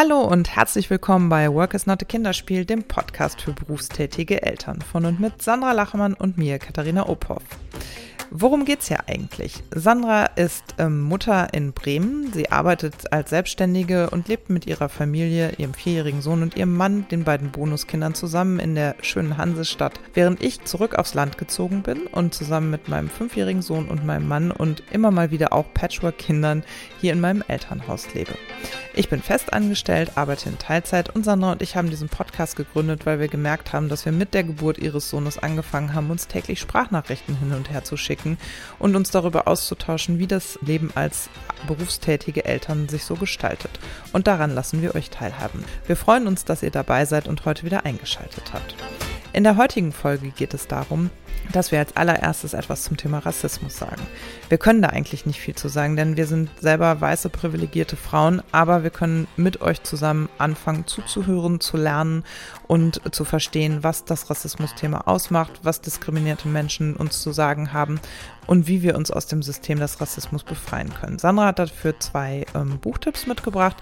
Hallo und herzlich willkommen bei Work is not a Kinderspiel, dem Podcast für berufstätige Eltern von und mit Sandra Lachemann und mir, Katharina Ophoff. Worum geht es hier eigentlich? Sandra ist ähm, Mutter in Bremen. Sie arbeitet als Selbstständige und lebt mit ihrer Familie, ihrem vierjährigen Sohn und ihrem Mann, den beiden Bonuskindern, zusammen in der schönen Hansestadt, während ich zurück aufs Land gezogen bin und zusammen mit meinem fünfjährigen Sohn und meinem Mann und immer mal wieder auch Patchwork-Kindern hier in meinem Elternhaus lebe. Ich bin fest angestellt, arbeite in Teilzeit und Sandra und ich haben diesen Podcast gegründet, weil wir gemerkt haben, dass wir mit der Geburt ihres Sohnes angefangen haben, uns täglich Sprachnachrichten hin und her zu schicken und uns darüber auszutauschen, wie das Leben als berufstätige Eltern sich so gestaltet. Und daran lassen wir euch teilhaben. Wir freuen uns, dass ihr dabei seid und heute wieder eingeschaltet habt. In der heutigen Folge geht es darum, dass wir als allererstes etwas zum Thema Rassismus sagen. Wir können da eigentlich nicht viel zu sagen, denn wir sind selber weiße privilegierte Frauen, aber wir können mit euch zusammen anfangen zuzuhören, zu lernen und zu verstehen, was das Rassismusthema ausmacht, was diskriminierte Menschen uns zu sagen haben und wie wir uns aus dem System des Rassismus befreien können. Sandra hat dafür zwei ähm, Buchtipps mitgebracht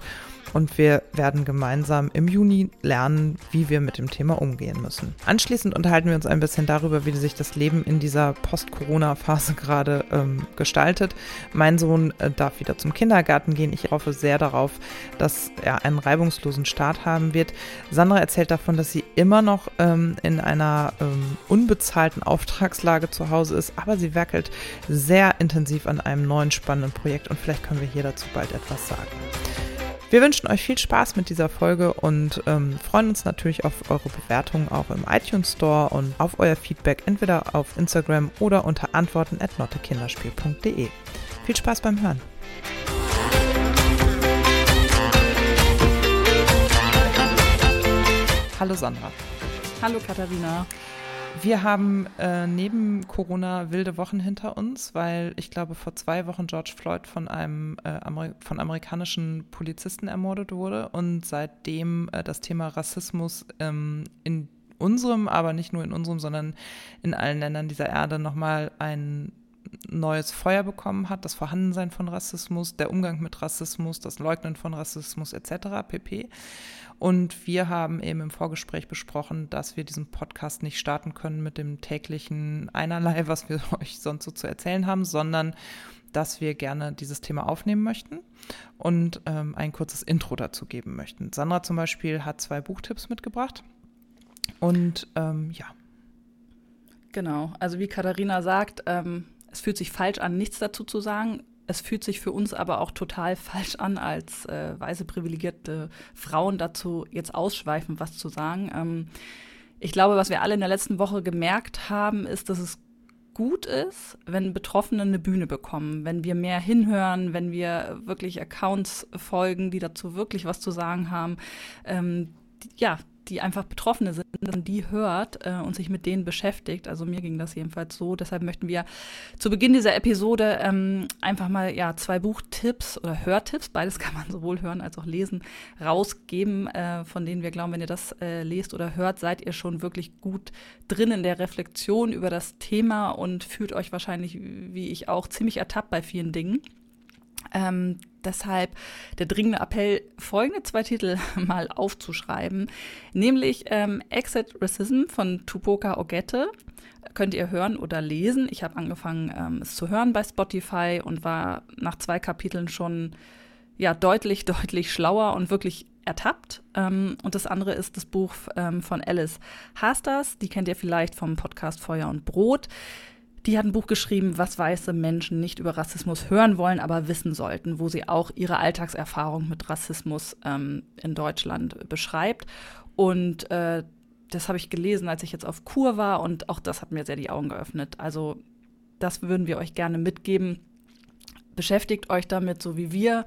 und wir werden gemeinsam im Juni lernen, wie wir mit dem Thema umgehen müssen. Anschließend unterhalten wir uns ein bisschen darüber, wie sich das Leben in dieser Post-Corona-Phase gerade ähm, gestaltet. Mein Sohn äh, darf wieder zum Kindergarten gehen. Ich hoffe sehr darauf, dass er einen reibungslosen Start haben wird. Sandra erzählt davon, dass sie immer noch ähm, in einer ähm, unbezahlten Auftragslage zu Hause ist, aber sie werkelt sehr intensiv an einem neuen spannenden Projekt und vielleicht können wir hier dazu bald etwas sagen. Wir wünschen euch viel Spaß mit dieser Folge und ähm, freuen uns natürlich auf eure Bewertungen auch im iTunes Store und auf euer Feedback entweder auf Instagram oder unter antworten at nottekinderspiel.de. Viel Spaß beim Hören. Hallo Sandra. Hallo Katharina. Wir haben äh, neben Corona wilde Wochen hinter uns, weil ich glaube, vor zwei Wochen George Floyd von einem äh, Ameri von amerikanischen Polizisten ermordet wurde und seitdem äh, das Thema Rassismus ähm, in unserem, aber nicht nur in unserem, sondern in allen Ländern dieser Erde nochmal ein neues Feuer bekommen hat, das Vorhandensein von Rassismus, der Umgang mit Rassismus, das Leugnen von Rassismus etc. pp. Und wir haben eben im Vorgespräch besprochen, dass wir diesen Podcast nicht starten können mit dem täglichen Einerlei, was wir euch sonst so zu erzählen haben, sondern dass wir gerne dieses Thema aufnehmen möchten und ähm, ein kurzes Intro dazu geben möchten. Sandra zum Beispiel hat zwei Buchtipps mitgebracht. Und ähm, ja. Genau, also wie Katharina sagt, ähm, es fühlt sich falsch an, nichts dazu zu sagen. Es fühlt sich für uns aber auch total falsch an, als äh, weise privilegierte Frauen dazu jetzt ausschweifen, was zu sagen. Ähm, ich glaube, was wir alle in der letzten Woche gemerkt haben, ist, dass es gut ist, wenn Betroffene eine Bühne bekommen, wenn wir mehr hinhören, wenn wir wirklich Accounts folgen, die dazu wirklich was zu sagen haben. Ähm, ja, die einfach Betroffene sind, dass die hört äh, und sich mit denen beschäftigt. Also mir ging das jedenfalls so. Deshalb möchten wir zu Beginn dieser Episode ähm, einfach mal ja zwei Buchtipps oder Hörtipps, beides kann man sowohl hören als auch lesen, rausgeben, äh, von denen wir glauben, wenn ihr das äh, lest oder hört, seid ihr schon wirklich gut drin in der Reflexion über das Thema und fühlt euch wahrscheinlich, wie ich auch, ziemlich ertappt bei vielen Dingen. Ähm, deshalb der dringende Appell, folgende zwei Titel mal aufzuschreiben, nämlich ähm, Exit Racism von Tupoka Ogette. Könnt ihr hören oder lesen. Ich habe angefangen, ähm, es zu hören bei Spotify und war nach zwei Kapiteln schon ja deutlich, deutlich schlauer und wirklich ertappt. Ähm, und das andere ist das Buch ähm, von Alice Hasters. Die kennt ihr vielleicht vom Podcast Feuer und Brot. Die hat ein Buch geschrieben, was weiße Menschen nicht über Rassismus hören wollen, aber wissen sollten, wo sie auch ihre Alltagserfahrung mit Rassismus ähm, in Deutschland beschreibt. Und äh, das habe ich gelesen, als ich jetzt auf Kur war und auch das hat mir sehr die Augen geöffnet. Also das würden wir euch gerne mitgeben. Beschäftigt euch damit, so wie wir.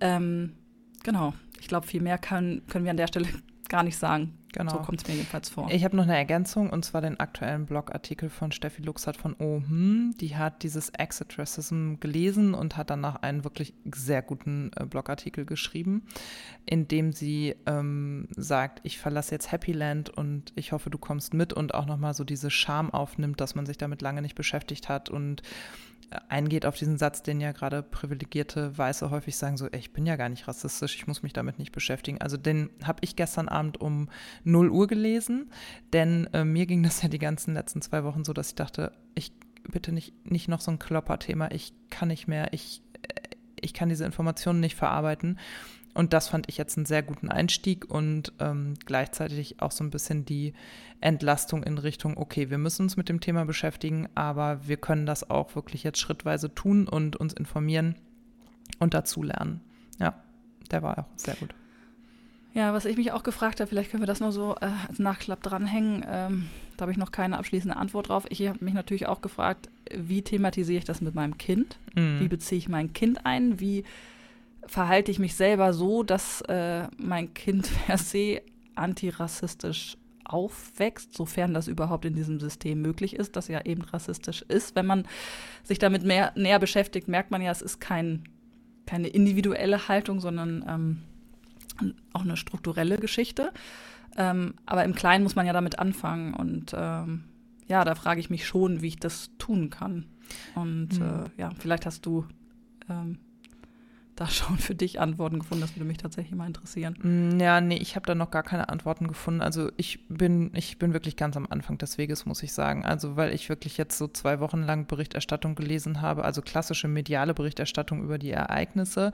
Ähm, genau, ich glaube, viel mehr können, können wir an der Stelle gar nicht sagen. Genau. So kommt es mir jedenfalls vor. Ich habe noch eine Ergänzung und zwar den aktuellen Blogartikel von Steffi Luxert von Oh, hm. Die hat dieses Exit Racism gelesen und hat danach einen wirklich sehr guten äh, Blogartikel geschrieben, in dem sie ähm, sagt, ich verlasse jetzt Happy Land und ich hoffe, du kommst mit und auch nochmal so diese Scham aufnimmt, dass man sich damit lange nicht beschäftigt hat und eingeht auf diesen Satz, den ja gerade privilegierte Weiße häufig sagen, so, ey, ich bin ja gar nicht rassistisch, ich muss mich damit nicht beschäftigen. Also den habe ich gestern Abend um 0 Uhr gelesen, denn äh, mir ging das ja die ganzen letzten zwei Wochen so, dass ich dachte, ich bitte nicht, nicht noch so ein Klopperthema, ich kann nicht mehr, ich, äh, ich kann diese Informationen nicht verarbeiten. Und das fand ich jetzt einen sehr guten Einstieg und ähm, gleichzeitig auch so ein bisschen die Entlastung in Richtung, okay, wir müssen uns mit dem Thema beschäftigen, aber wir können das auch wirklich jetzt schrittweise tun und uns informieren und dazulernen. Ja, der war auch sehr gut. Ja, was ich mich auch gefragt habe, vielleicht können wir das noch so äh, als Nachklapp dranhängen. Ähm, da habe ich noch keine abschließende Antwort drauf. Ich habe mich natürlich auch gefragt, wie thematisiere ich das mit meinem Kind? Mhm. Wie beziehe ich mein Kind ein? Wie verhalte ich mich selber so, dass äh, mein Kind per se antirassistisch aufwächst, sofern das überhaupt in diesem System möglich ist, das ja eben rassistisch ist. Wenn man sich damit mehr, näher beschäftigt, merkt man ja, es ist kein, keine individuelle Haltung, sondern ähm, auch eine strukturelle Geschichte. Ähm, aber im Kleinen muss man ja damit anfangen. Und ähm, ja, da frage ich mich schon, wie ich das tun kann. Und mhm. äh, ja, vielleicht hast du ähm, da schon für dich Antworten gefunden? Das würde mich tatsächlich mal interessieren. Mm, ja, nee, ich habe da noch gar keine Antworten gefunden. Also ich bin, ich bin wirklich ganz am Anfang des Weges, muss ich sagen. Also weil ich wirklich jetzt so zwei Wochen lang Berichterstattung gelesen habe, also klassische mediale Berichterstattung über die Ereignisse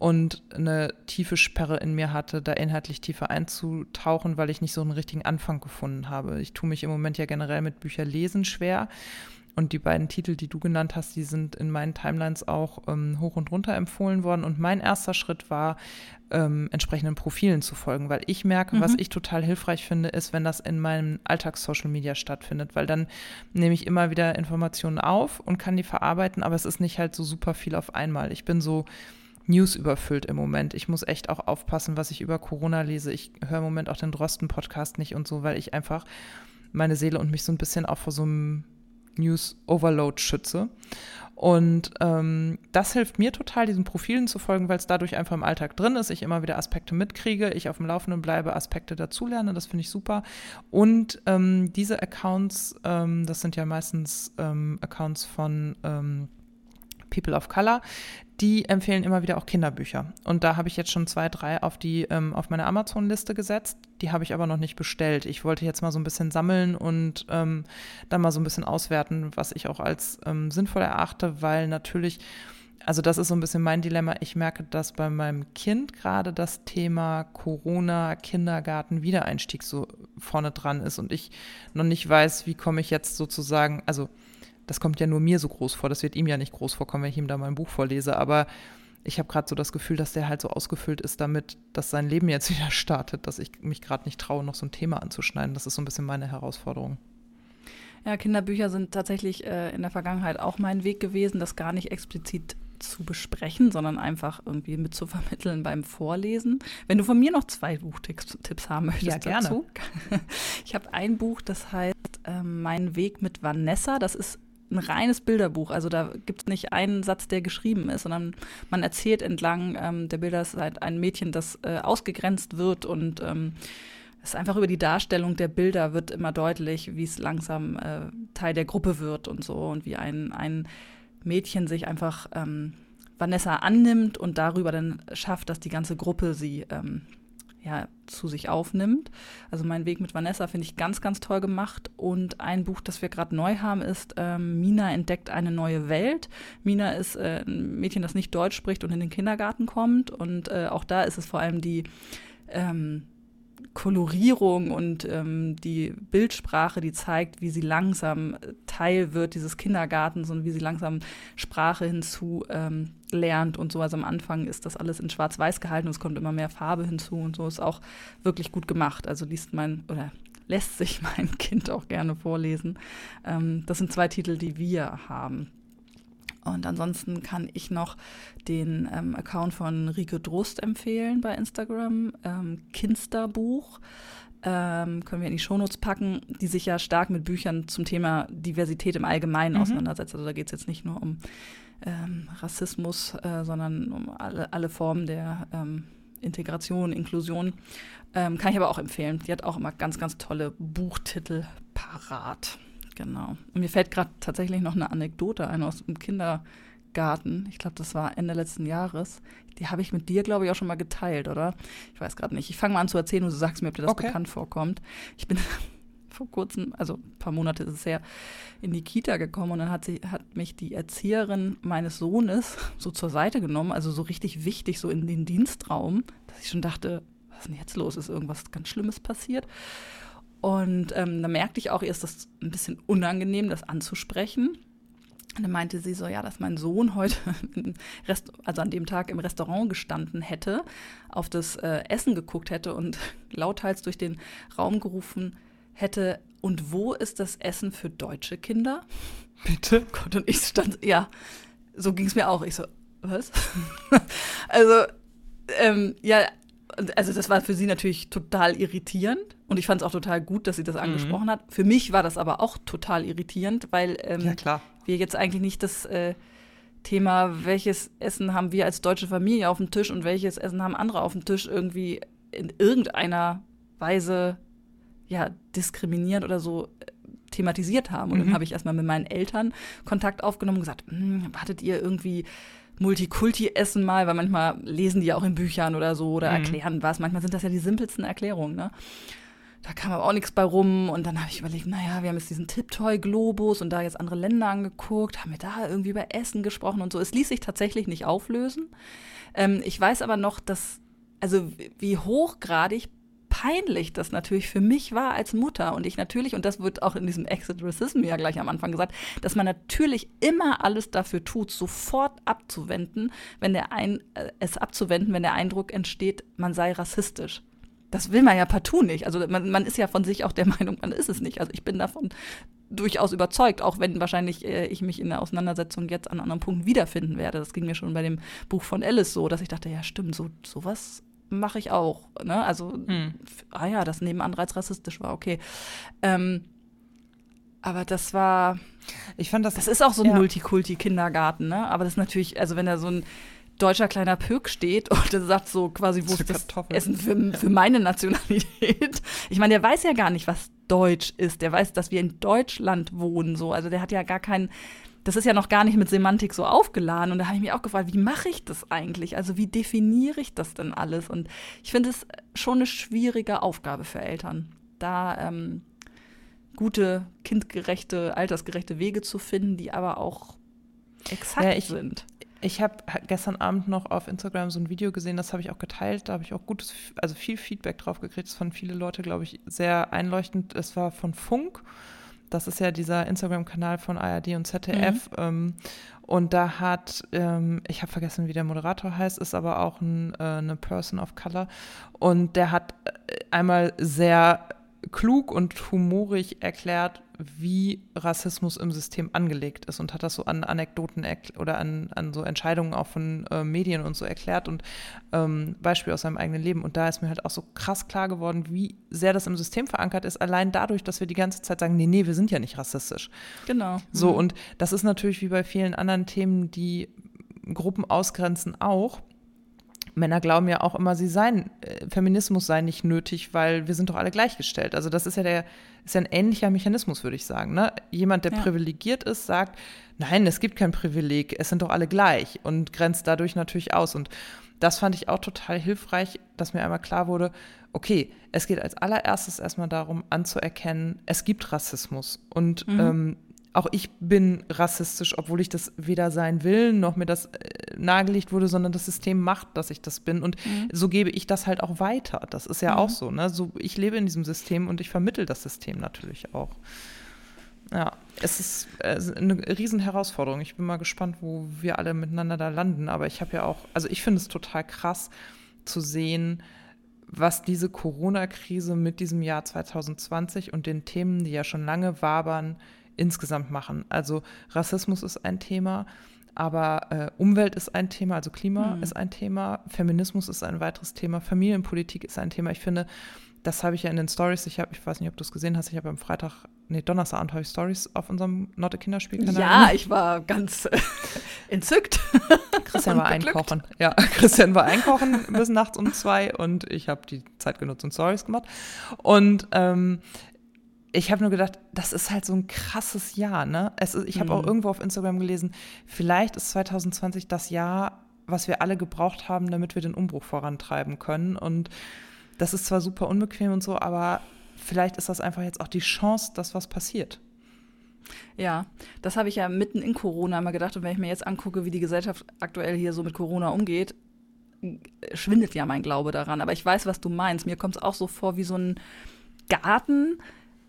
und eine tiefe Sperre in mir hatte, da inhaltlich tiefer einzutauchen, weil ich nicht so einen richtigen Anfang gefunden habe. Ich tue mich im Moment ja generell mit Bücherlesen schwer und die beiden Titel, die du genannt hast, die sind in meinen Timelines auch ähm, hoch und runter empfohlen worden. Und mein erster Schritt war, ähm, entsprechenden Profilen zu folgen, weil ich merke, mhm. was ich total hilfreich finde, ist, wenn das in meinem Alltags-Social Media stattfindet, weil dann nehme ich immer wieder Informationen auf und kann die verarbeiten, aber es ist nicht halt so super viel auf einmal. Ich bin so News überfüllt im Moment. Ich muss echt auch aufpassen, was ich über Corona lese. Ich höre im Moment auch den Drosten-Podcast nicht und so, weil ich einfach meine Seele und mich so ein bisschen auch vor so einem News Overload schütze. Und ähm, das hilft mir total, diesen Profilen zu folgen, weil es dadurch einfach im Alltag drin ist. Ich immer wieder Aspekte mitkriege, ich auf dem Laufenden bleibe, Aspekte dazulerne. Das finde ich super. Und ähm, diese Accounts, ähm, das sind ja meistens ähm, Accounts von ähm, People of Color, die empfehlen immer wieder auch Kinderbücher. Und da habe ich jetzt schon zwei, drei auf die ähm, auf meine Amazon-Liste gesetzt. Die habe ich aber noch nicht bestellt. Ich wollte jetzt mal so ein bisschen sammeln und ähm, dann mal so ein bisschen auswerten, was ich auch als ähm, sinnvoll erachte, weil natürlich also das ist so ein bisschen mein Dilemma. Ich merke, dass bei meinem Kind gerade das Thema Corona, Kindergarten, Wiedereinstieg so vorne dran ist und ich noch nicht weiß, wie komme ich jetzt sozusagen, also das kommt ja nur mir so groß vor. Das wird ihm ja nicht groß vorkommen, wenn ich ihm da mal ein Buch vorlese. Aber ich habe gerade so das Gefühl, dass der halt so ausgefüllt ist damit, dass sein Leben jetzt wieder startet, dass ich mich gerade nicht traue, noch so ein Thema anzuschneiden. Das ist so ein bisschen meine Herausforderung. Ja, Kinderbücher sind tatsächlich äh, in der Vergangenheit auch mein Weg gewesen, das gar nicht explizit zu besprechen, sondern einfach irgendwie mit zu vermitteln beim Vorlesen. Wenn du von mir noch zwei Buchtipps haben möchtest ja, gerne. dazu. Ich habe ein Buch, das heißt äh, Mein Weg mit Vanessa. Das ist ein reines Bilderbuch. Also da gibt es nicht einen Satz, der geschrieben ist, sondern man erzählt entlang ähm, der Bilder. Ist halt ein Mädchen, das äh, ausgegrenzt wird und ähm, es ist einfach über die Darstellung der Bilder wird immer deutlich, wie es langsam äh, Teil der Gruppe wird und so und wie ein, ein Mädchen sich einfach ähm, Vanessa annimmt und darüber dann schafft, dass die ganze Gruppe sie ähm, ja, zu sich aufnimmt. Also mein Weg mit Vanessa finde ich ganz, ganz toll gemacht. Und ein Buch, das wir gerade neu haben, ist ähm, Mina entdeckt eine neue Welt. Mina ist äh, ein Mädchen, das nicht Deutsch spricht und in den Kindergarten kommt. Und äh, auch da ist es vor allem die ähm, Kolorierung und ähm, die Bildsprache, die zeigt, wie sie langsam Teil wird dieses Kindergartens und wie sie langsam Sprache hinzu ähm, lernt und so. Also am Anfang ist das alles in Schwarz-Weiß gehalten und es kommt immer mehr Farbe hinzu und so ist auch wirklich gut gemacht. Also liest mein oder lässt sich mein Kind auch gerne vorlesen. Ähm, das sind zwei Titel, die wir haben. Und ansonsten kann ich noch den ähm, Account von Rike Drost empfehlen bei Instagram, ähm, Kinsterbuch. Ähm, können wir in die Shownotes packen, die sich ja stark mit Büchern zum Thema Diversität im Allgemeinen mhm. auseinandersetzt. Also da geht es jetzt nicht nur um ähm, Rassismus, äh, sondern um alle, alle Formen der ähm, Integration, Inklusion. Ähm, kann ich aber auch empfehlen. Die hat auch immer ganz, ganz tolle Buchtitel parat. Genau. Und mir fällt gerade tatsächlich noch eine Anekdote ein aus dem Kindergarten. Ich glaube, das war Ende letzten Jahres. Die habe ich mit dir, glaube ich, auch schon mal geteilt, oder? Ich weiß gerade nicht. Ich fange mal an zu erzählen und du sagst mir, ob dir das okay. bekannt vorkommt. Ich bin vor kurzem, also ein paar Monate ist es her, in die Kita gekommen und dann hat, sie, hat mich die Erzieherin meines Sohnes so zur Seite genommen, also so richtig wichtig, so in den Dienstraum, dass ich schon dachte, was ist denn jetzt los? Ist irgendwas ganz Schlimmes passiert? Und ähm, da merkte ich auch, ihr ist das ein bisschen unangenehm, das anzusprechen. Und dann meinte sie so, ja, dass mein Sohn heute, Rest, also an dem Tag im Restaurant gestanden hätte, auf das äh, Essen geguckt hätte und lauthals durch den Raum gerufen hätte, und wo ist das Essen für deutsche Kinder? Bitte? Gott, und ich stand, ja, so ging es mir auch. Ich so, was? also, ähm, ja, also das war für sie natürlich total irritierend und ich fand es auch total gut, dass sie das mhm. angesprochen mhm. hat. Für mich war das aber auch total irritierend, weil ähm, ja, wir jetzt eigentlich nicht das äh, Thema, welches Essen haben wir als deutsche Familie auf dem Tisch und welches Essen haben andere auf dem Tisch irgendwie in irgendeiner Weise ja diskriminierend oder so äh, thematisiert haben. Und mhm. dann habe ich erstmal mit meinen Eltern Kontakt aufgenommen und gesagt, hm, hattet ihr irgendwie Multikulti-Essen mal, weil manchmal lesen die ja auch in Büchern oder so oder mhm. erklären was. Manchmal sind das ja die simpelsten Erklärungen, ne? Da kam aber auch nichts bei rum und dann habe ich überlegt, naja, wir haben jetzt diesen Tiptoy-Globus und da jetzt andere Länder angeguckt, haben wir da irgendwie über Essen gesprochen und so. Es ließ sich tatsächlich nicht auflösen. Ähm, ich weiß aber noch, dass, also wie hochgradig peinlich das natürlich für mich war als Mutter und ich natürlich, und das wird auch in diesem Exit Racism ja gleich am Anfang gesagt, dass man natürlich immer alles dafür tut, sofort abzuwenden, wenn der ein, äh, es abzuwenden, wenn der Eindruck entsteht, man sei rassistisch. Das will man ja partout nicht. Also man, man ist ja von sich auch der Meinung, man ist es nicht. Also ich bin davon durchaus überzeugt, auch wenn wahrscheinlich äh, ich mich in der Auseinandersetzung jetzt an anderen Punkten wiederfinden werde. Das ging mir schon bei dem Buch von Alice so, dass ich dachte, ja stimmt, so sowas mache ich auch. Ne? Also, hm. ah ja, das Nebenanreiz rassistisch war, okay. Ähm, aber das war. Ich fand das. Das ist auch so ein ja. Multikulti-Kindergarten, ne? Aber das ist natürlich, also wenn da so ein deutscher kleiner Pöck steht und der sagt so quasi, wo ist das Essen für, für meine Nationalität? Ich meine, der weiß ja gar nicht, was Deutsch ist. Der weiß, dass wir in Deutschland wohnen, so. Also der hat ja gar keinen das ist ja noch gar nicht mit Semantik so aufgeladen. Und da habe ich mich auch gefragt, wie mache ich das eigentlich? Also wie definiere ich das denn alles? Und ich finde es schon eine schwierige Aufgabe für Eltern, da ähm, gute, kindgerechte, altersgerechte Wege zu finden, die aber auch exakt ja, ich, sind. Ich habe gestern Abend noch auf Instagram so ein Video gesehen, das habe ich auch geteilt. Da habe ich auch gutes, also viel Feedback drauf gekriegt. Das fanden viele Leute, glaube ich, sehr einleuchtend. Es war von Funk das ist ja dieser Instagram-Kanal von ARD und ZDF. Mhm. Ähm, und da hat, ähm, ich habe vergessen, wie der Moderator heißt, ist aber auch ein, äh, eine Person of Color. Und der hat äh, einmal sehr klug und humorig erklärt, wie Rassismus im System angelegt ist und hat das so an Anekdoten oder an, an so Entscheidungen auch von äh, Medien und so erklärt und ähm, Beispiele aus seinem eigenen Leben. Und da ist mir halt auch so krass klar geworden, wie sehr das im System verankert ist, allein dadurch, dass wir die ganze Zeit sagen, nee, nee, wir sind ja nicht rassistisch. Genau. So, mhm. und das ist natürlich wie bei vielen anderen Themen, die Gruppen ausgrenzen, auch Männer glauben ja auch immer, sie seien, äh, Feminismus sei nicht nötig, weil wir sind doch alle gleichgestellt. Also das ist ja der, ist ja ein ähnlicher Mechanismus, würde ich sagen. Ne? Jemand, der ja. privilegiert ist, sagt, nein, es gibt kein Privileg, es sind doch alle gleich und grenzt dadurch natürlich aus. Und das fand ich auch total hilfreich, dass mir einmal klar wurde, okay, es geht als allererstes erstmal darum anzuerkennen, es gibt Rassismus. Und mhm. ähm, auch ich bin rassistisch, obwohl ich das weder sein will, noch mir das äh, nahegelegt wurde, sondern das System macht, dass ich das bin. Und mhm. so gebe ich das halt auch weiter. Das ist ja mhm. auch so, ne? So, ich lebe in diesem System und ich vermittel das System natürlich auch. Ja, es ist äh, eine Riesenherausforderung. Ich bin mal gespannt, wo wir alle miteinander da landen. Aber ich habe ja auch, also ich finde es total krass zu sehen, was diese Corona-Krise mit diesem Jahr 2020 und den Themen, die ja schon lange wabern, insgesamt machen. Also Rassismus ist ein Thema, aber äh, Umwelt ist ein Thema, also Klima mhm. ist ein Thema, Feminismus ist ein weiteres Thema, Familienpolitik ist ein Thema. Ich finde, das habe ich ja in den Stories, ich habe, ich weiß nicht, ob du es gesehen hast, ich habe am Freitag, nee, Donnerstagabend habe ich Stories auf unserem Notte Kinderspielkanal. Ja, ich war ganz äh, entzückt. Christian war einkaufen. Ja, Christian war einkaufen bis nachts um zwei und ich habe die Zeit genutzt und Stories gemacht. Und ähm, ich habe nur gedacht, das ist halt so ein krasses Jahr, ne? Es ist, ich habe mhm. auch irgendwo auf Instagram gelesen, vielleicht ist 2020 das Jahr, was wir alle gebraucht haben, damit wir den Umbruch vorantreiben können. Und das ist zwar super unbequem und so, aber vielleicht ist das einfach jetzt auch die Chance, dass was passiert. Ja, das habe ich ja mitten in Corona immer gedacht. Und wenn ich mir jetzt angucke, wie die Gesellschaft aktuell hier so mit Corona umgeht, schwindet ja mein Glaube daran. Aber ich weiß, was du meinst. Mir kommt es auch so vor wie so ein Garten,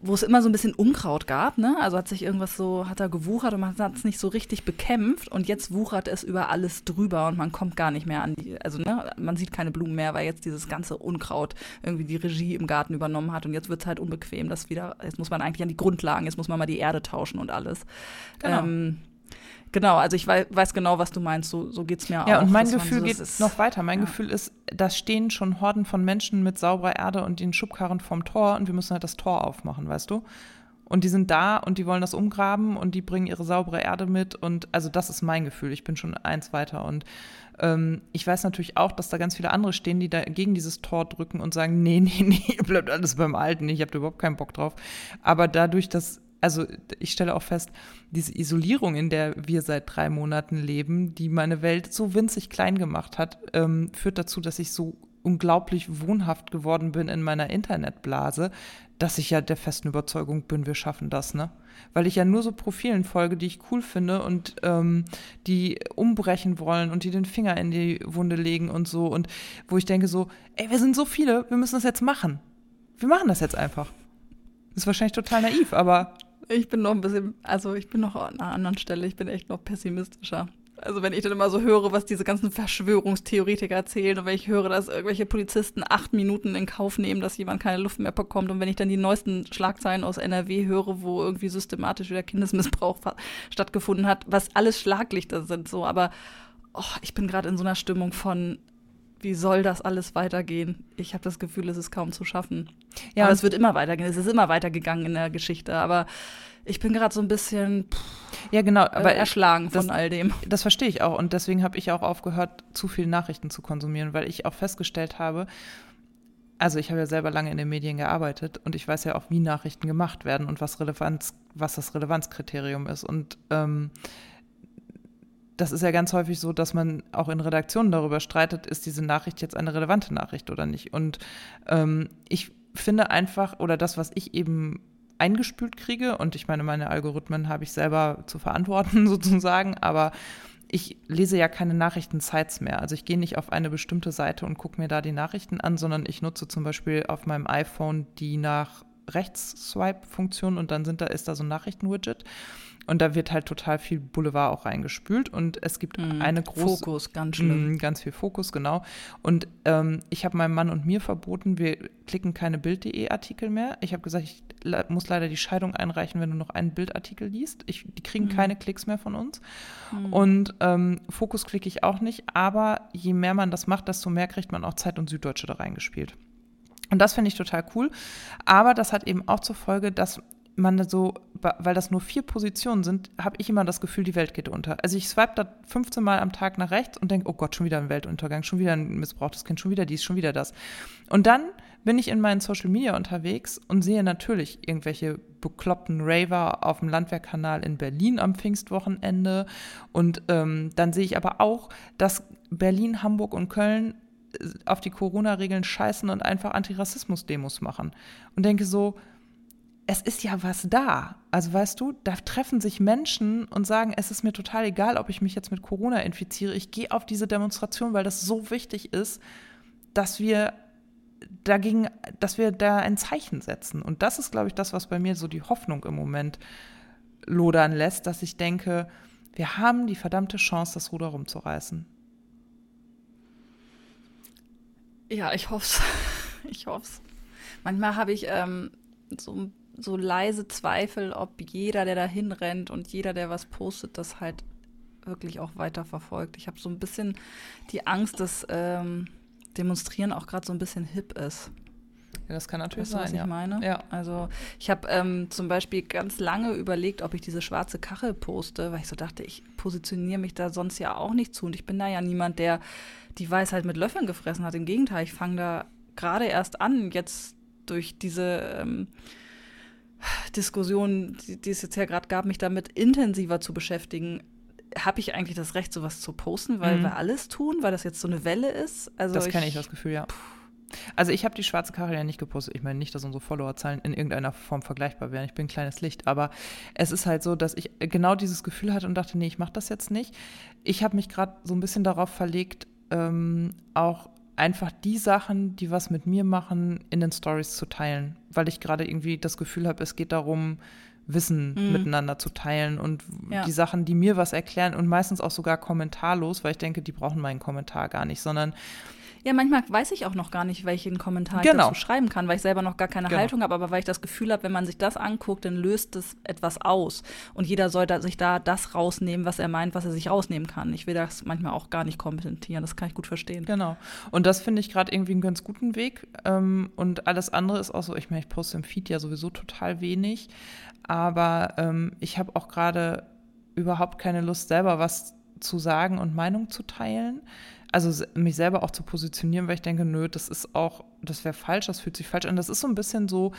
wo es immer so ein bisschen Unkraut gab, ne? Also hat sich irgendwas so, hat er gewuchert und man hat es nicht so richtig bekämpft und jetzt wuchert es über alles drüber und man kommt gar nicht mehr an die, also ne, man sieht keine Blumen mehr, weil jetzt dieses ganze Unkraut irgendwie die Regie im Garten übernommen hat und jetzt wird es halt unbequem, das wieder, jetzt muss man eigentlich an die Grundlagen, jetzt muss man mal die Erde tauschen und alles. Genau. Ähm, Genau, also ich weiß, weiß, genau, was du meinst. So, so geht es mir ja, auch. Ja, und mein Gefühl so, geht noch weiter. Mein ja. Gefühl ist, da stehen schon Horden von Menschen mit sauberer Erde und den Schubkarren vorm Tor und wir müssen halt das Tor aufmachen, weißt du? Und die sind da und die wollen das umgraben und die bringen ihre saubere Erde mit. Und also das ist mein Gefühl. Ich bin schon eins weiter. Und ähm, ich weiß natürlich auch, dass da ganz viele andere stehen, die da gegen dieses Tor drücken und sagen, nee, nee, nee, bleibt alles beim Alten. Ich habe da überhaupt keinen Bock drauf. Aber dadurch, dass also ich stelle auch fest, diese Isolierung, in der wir seit drei Monaten leben, die meine Welt so winzig klein gemacht hat, ähm, führt dazu, dass ich so unglaublich wohnhaft geworden bin in meiner Internetblase, dass ich ja der festen Überzeugung bin, wir schaffen das, ne? Weil ich ja nur so Profilen folge, die ich cool finde und ähm, die umbrechen wollen und die den Finger in die Wunde legen und so und wo ich denke so, ey, wir sind so viele, wir müssen das jetzt machen. Wir machen das jetzt einfach. Ist wahrscheinlich total naiv, aber ich bin noch ein bisschen, also ich bin noch an einer anderen Stelle, ich bin echt noch pessimistischer. Also wenn ich dann immer so höre, was diese ganzen Verschwörungstheoretiker erzählen und wenn ich höre, dass irgendwelche Polizisten acht Minuten in Kauf nehmen, dass jemand keine Luft mehr bekommt und wenn ich dann die neuesten Schlagzeilen aus NRW höre, wo irgendwie systematisch wieder Kindesmissbrauch stattgefunden hat, was alles Schlaglichter sind so, aber oh, ich bin gerade in so einer Stimmung von wie soll das alles weitergehen? Ich habe das Gefühl, es ist kaum zu schaffen. Ja, aber es wird immer weitergehen. Es ist immer weitergegangen in der Geschichte. Aber ich bin gerade so ein bisschen pff, ja genau, aber äh, erschlagen das, von all dem. Das verstehe ich auch und deswegen habe ich auch aufgehört, zu viel Nachrichten zu konsumieren, weil ich auch festgestellt habe, also ich habe ja selber lange in den Medien gearbeitet und ich weiß ja auch, wie Nachrichten gemacht werden und was Relevanz, was das Relevanzkriterium ist und ähm, das ist ja ganz häufig so, dass man auch in Redaktionen darüber streitet, ist diese Nachricht jetzt eine relevante Nachricht oder nicht. Und ähm, ich finde einfach, oder das, was ich eben eingespült kriege, und ich meine, meine Algorithmen habe ich selber zu verantworten sozusagen, aber ich lese ja keine Nachrichten-Sites mehr. Also ich gehe nicht auf eine bestimmte Seite und gucke mir da die Nachrichten an, sondern ich nutze zum Beispiel auf meinem iPhone die nach Rechts-Swipe-Funktion und dann sind da, ist da so ein Nachrichten-Widget. Und da wird halt total viel Boulevard auch reingespült. Und es gibt mm, eine große. Fokus, ganz schlimm. Mm, ganz viel Fokus, genau. Und ähm, ich habe meinem Mann und mir verboten, wir klicken keine Bild.de-Artikel mehr. Ich habe gesagt, ich muss leider die Scheidung einreichen, wenn du noch einen Bildartikel liest. Ich, die kriegen mm. keine Klicks mehr von uns. Mm. Und ähm, Fokus klicke ich auch nicht. Aber je mehr man das macht, desto mehr kriegt man auch Zeit und Süddeutsche da reingespielt. Und das finde ich total cool. Aber das hat eben auch zur Folge, dass man so, weil das nur vier Positionen sind, habe ich immer das Gefühl, die Welt geht unter. Also ich swipe da 15 Mal am Tag nach rechts und denke, oh Gott, schon wieder ein Weltuntergang, schon wieder ein missbrauchtes Kind, schon wieder dies, schon wieder das. Und dann bin ich in meinen Social Media unterwegs und sehe natürlich irgendwelche bekloppten Raver auf dem Landwehrkanal in Berlin am Pfingstwochenende. Und ähm, dann sehe ich aber auch, dass Berlin, Hamburg und Köln äh, auf die Corona-Regeln scheißen und einfach Antirassismus-Demos machen. Und denke so, es ist ja was da. Also weißt du, da treffen sich Menschen und sagen, es ist mir total egal, ob ich mich jetzt mit Corona infiziere. Ich gehe auf diese Demonstration, weil das so wichtig ist, dass wir dagegen, dass wir da ein Zeichen setzen. Und das ist, glaube ich, das, was bei mir so die Hoffnung im Moment lodern lässt, dass ich denke, wir haben die verdammte Chance, das Ruder rumzureißen. Ja, ich hoffe es. Ich hoffe es. Manchmal habe ich ähm, so ein so leise Zweifel, ob jeder, der da hinrennt und jeder, der was postet, das halt wirklich auch weiter verfolgt. Ich habe so ein bisschen die Angst, dass ähm, Demonstrieren auch gerade so ein bisschen hip ist. Ja, das kann natürlich weißt du, sein. Was ich ja. meine? Ja. Also ich habe ähm, zum Beispiel ganz lange überlegt, ob ich diese schwarze Kachel poste, weil ich so dachte, ich positioniere mich da sonst ja auch nicht zu und ich bin da ja niemand, der die Weisheit mit Löffeln gefressen hat. Im Gegenteil, ich fange da gerade erst an, jetzt durch diese ähm, Diskussion, die, die es jetzt ja gerade gab, mich damit intensiver zu beschäftigen, habe ich eigentlich das Recht, sowas zu posten, weil Mhm. wir alles tun, weil das jetzt so eine Welle ist? Also das kenne ich, das Gefühl, ja. Also ich habe die schwarze Karre ja nicht gepostet. Ich meine nicht, dass unsere Followerzahlen in irgendeiner Form vergleichbar wären. Ich bin ein kleines Licht. Aber es ist halt so, dass ich genau dieses Gefühl hatte und dachte, nee, ich mache das jetzt nicht. Ich habe mich gerade so ein bisschen darauf verlegt, ähm, auch einfach die Sachen, die was mit mir machen, in den Stories zu teilen. Weil ich gerade irgendwie das Gefühl habe, es geht darum, Wissen Mhm. miteinander zu teilen und Ja. die Sachen, die mir was erklären und meistens auch sogar kommentarlos, weil ich denke, die brauchen meinen Kommentar gar nicht, sondern Ja, manchmal weiß ich auch noch gar nicht, welchen Kommentar Genau. ich dazu schreiben kann, weil ich selber noch gar keine Genau. Haltung habe, aber weil ich das Gefühl habe, wenn man sich das anguckt, dann löst es etwas aus. Und jeder soll da, sich da das rausnehmen, was er meint, was er sich rausnehmen kann. Ich will das manchmal auch gar nicht kommentieren, das kann ich gut verstehen. Genau. Und das finde ich gerade irgendwie einen ganz guten Weg. Ähm, und alles andere ist auch so, ich meine, ich poste im Feed ja sowieso total wenig, aber ähm, ich habe auch gerade überhaupt keine Lust, selber was zu sagen und Meinung zu teilen. Also mich selber auch zu positionieren, weil ich denke, nö, das ist auch, das wäre falsch, das fühlt sich falsch an. Das ist so ein bisschen so,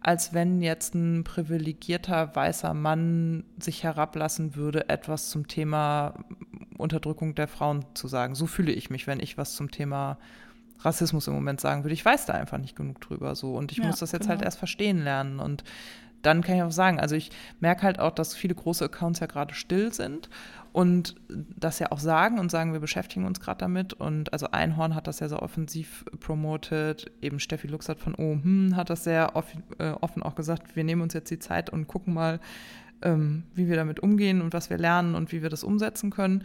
als wenn jetzt ein privilegierter weißer Mann sich herablassen würde, etwas zum Thema Unterdrückung der Frauen zu sagen. So fühle ich mich, wenn ich was zum Thema Rassismus im Moment sagen würde. Ich weiß da einfach nicht genug drüber so und ich Ja, muss das jetzt genau. halt erst verstehen lernen und dann kann ich auch sagen, also ich merke halt auch, dass viele große Accounts ja gerade still sind und das ja auch sagen und sagen, wir beschäftigen uns gerade damit. Und also Einhorn hat das ja sehr offensiv promotet, eben Steffi Luxert von Oh, hm, hat das sehr off äh, offen auch gesagt, wir nehmen uns jetzt die Zeit und gucken mal, ähm, wie wir damit umgehen und was wir lernen und wie wir das umsetzen können.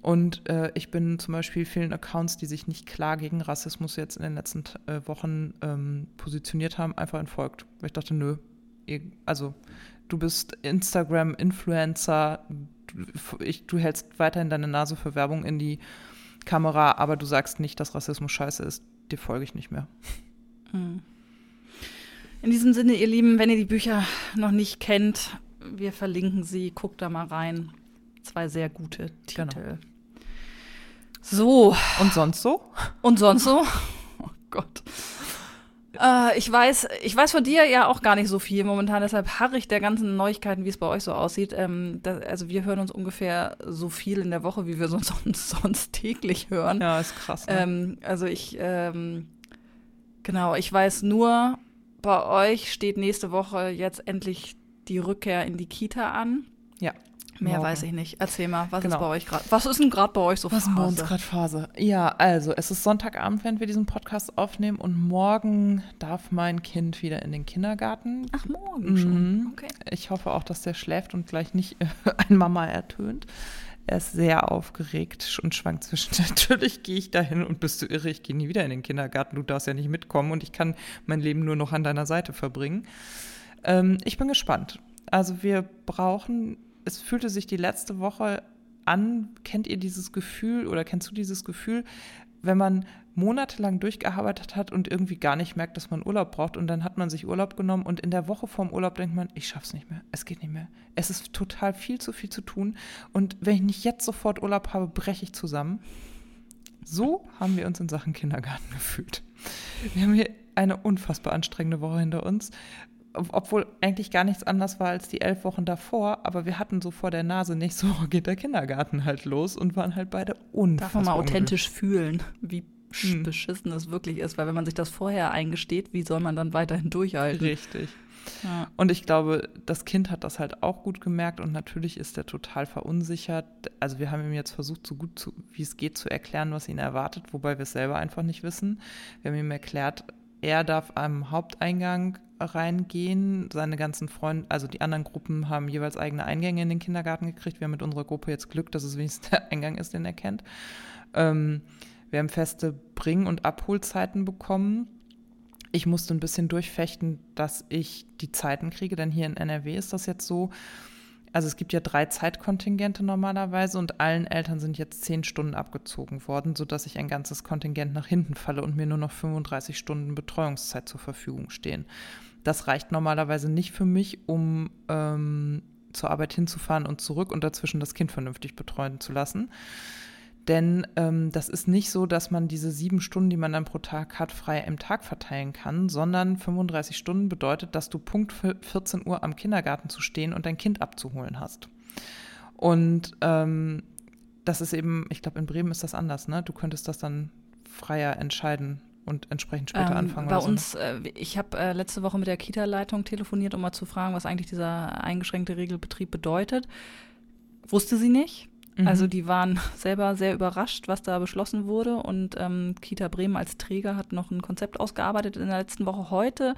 Und äh, ich bin zum Beispiel vielen Accounts, die sich nicht klar gegen Rassismus jetzt in den letzten äh, Wochen ähm, positioniert haben, einfach entfolgt. Weil ich dachte, nö, ihr, also du bist Instagram-Influencer, ich- du hältst weiterhin deine Nase für Werbung in die Kamera, aber du sagst nicht, dass Rassismus scheiße ist, dir folge ich nicht mehr. Hm. In diesem Sinne, ihr Lieben, wenn ihr die Bücher noch nicht kennt, wir verlinken sie, guckt da mal rein. Zwei sehr gute Genau. Titel. So, Und sonst so? und sonst so? Oh Gott. Äh, ich weiß, ich weiß von dir ja auch gar nicht so viel momentan, deshalb harre ich der ganzen Neuigkeiten, wie es bei euch so aussieht. Ähm, da, also wir hören uns ungefähr so viel in der Woche, wie wir sonst, sonst täglich hören. Ja, ist krass. Ne? Ähm, also ich, ähm, genau, ich weiß nur, bei euch steht nächste Woche jetzt endlich die Rückkehr in die Kita an. ja. Mehr Morgen. weiß ich nicht. Erzähl mal, was Genau. ist bei euch gerade? Was ist denn gerade bei euch so Was ist bei uns Phase? gerade Phase? Ja, also es ist Sonntagabend, wenn wir diesen Podcast aufnehmen und morgen darf mein Kind wieder in den Kindergarten. Ach, morgen schon. Mhm. Okay. Ich hoffe auch, dass der schläft und gleich nicht ein Mama ertönt. Er ist sehr aufgeregt und schwankt zwischen, natürlich gehe ich dahin und bist du irre, ich gehe nie wieder in den Kindergarten, du darfst ja nicht mitkommen und ich kann mein Leben nur noch an deiner Seite verbringen. Ähm, ich bin gespannt. Also wir brauchen, es fühlte sich die letzte Woche an, kennt ihr dieses Gefühl oder kennst du dieses Gefühl, wenn man monatelang durchgearbeitet hat und irgendwie gar nicht merkt, dass man Urlaub braucht und dann hat man sich Urlaub genommen und in der Woche vorm Urlaub denkt man, ich schaff's nicht mehr, es geht nicht mehr. Es ist total viel zu viel zu tun und wenn ich nicht jetzt sofort Urlaub habe, breche ich zusammen. So haben wir uns in Sachen Kindergarten gefühlt. Wir haben hier eine unfassbar anstrengende Woche hinter uns, obwohl eigentlich gar nichts anders war als die elf Wochen davor, aber wir hatten so vor der Nase, nächste Woche geht der Kindergarten halt los und waren halt beide unfassbar Darf man mal authentisch fühlen, wie Hm. beschissen es wirklich ist, weil wenn man sich das vorher eingesteht, wie soll man dann weiterhin durchhalten? Richtig. Ja. Und ich glaube, das Kind hat das halt auch gut gemerkt und natürlich ist er total verunsichert. Also wir haben ihm jetzt versucht, so gut zu, wie es geht, zu erklären, was ihn erwartet, wobei wir es selber einfach nicht wissen. Wir haben ihm erklärt, er darf am Haupteingang reingehen. Seine ganzen Freunde, also die anderen Gruppen haben jeweils eigene Eingänge in den Kindergarten gekriegt. Wir haben mit unserer Gruppe jetzt Glück, dass es wenigstens der Eingang ist, den er kennt. Ähm, wir haben feste Bring- und Abholzeiten bekommen. Ich musste ein bisschen durchfechten, dass ich die Zeiten kriege, denn hier in NRW ist das jetzt so. Also es gibt ja drei Zeitkontingente normalerweise und allen Eltern sind jetzt zehn Stunden abgezogen worden, sodass ich ein ganzes Kontingent nach hinten falle und mir nur noch 35 Stunden Betreuungszeit zur Verfügung stehen. Das reicht normalerweise nicht für mich, um ähm, zur Arbeit hinzufahren und zurück und dazwischen das Kind vernünftig betreuen zu lassen. Denn ähm, das ist nicht so, dass man diese sieben Stunden, die man dann pro Tag hat, frei im Tag verteilen kann, sondern 35 Stunden bedeutet, dass du Punkt 14 Uhr am Kindergarten zu stehen und dein Kind abzuholen hast. Und ähm, das ist eben, ich glaube, in Bremen ist das anders, ne? Du könntest das dann freier entscheiden und entsprechend später ähm, anfangen. Bei so. uns, äh, ich habe äh, letzte Woche mit der Kita-Leitung telefoniert, um mal zu fragen, was eigentlich dieser eingeschränkte Regelbetrieb bedeutet. Wusste sie nicht. Mhm. Also die waren selber sehr überrascht, was da beschlossen wurde. Und ähm, Kita Bremen als Träger hat noch ein Konzept ausgearbeitet in der letzten Woche. Heute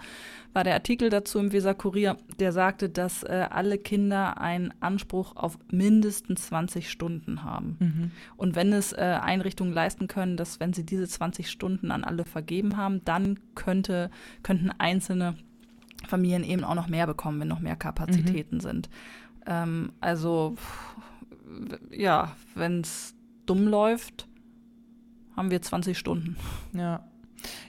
war der Artikel dazu im Weser Kurier, der sagte, dass äh, alle Kinder einen Anspruch auf mindestens 20 Stunden haben. Mhm. Und wenn es äh, Einrichtungen leisten können, dass wenn sie diese 20 Stunden an alle vergeben haben, dann könnte, könnten einzelne Familien eben auch noch mehr bekommen, wenn noch mehr Kapazitäten mhm. sind. Ähm, also ja, wenn es dumm läuft, haben wir 20 Stunden. Ja.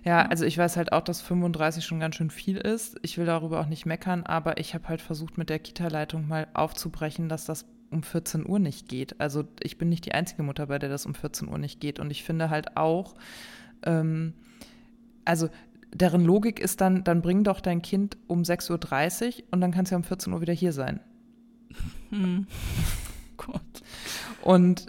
Ja, also ich weiß halt auch, dass 35 schon ganz schön viel ist. Ich will darüber auch nicht meckern, aber ich habe halt versucht, mit der Kita-Leitung mal aufzubrechen, dass das um 14 Uhr nicht geht. Also ich bin nicht die einzige Mutter, bei der das um 14 Uhr nicht geht. Und ich finde halt auch, ähm, also deren Logik ist dann, dann bring doch dein Kind um 6.30 Uhr und dann kannst du ja um 14 Uhr wieder hier sein. Hm. Gott. Und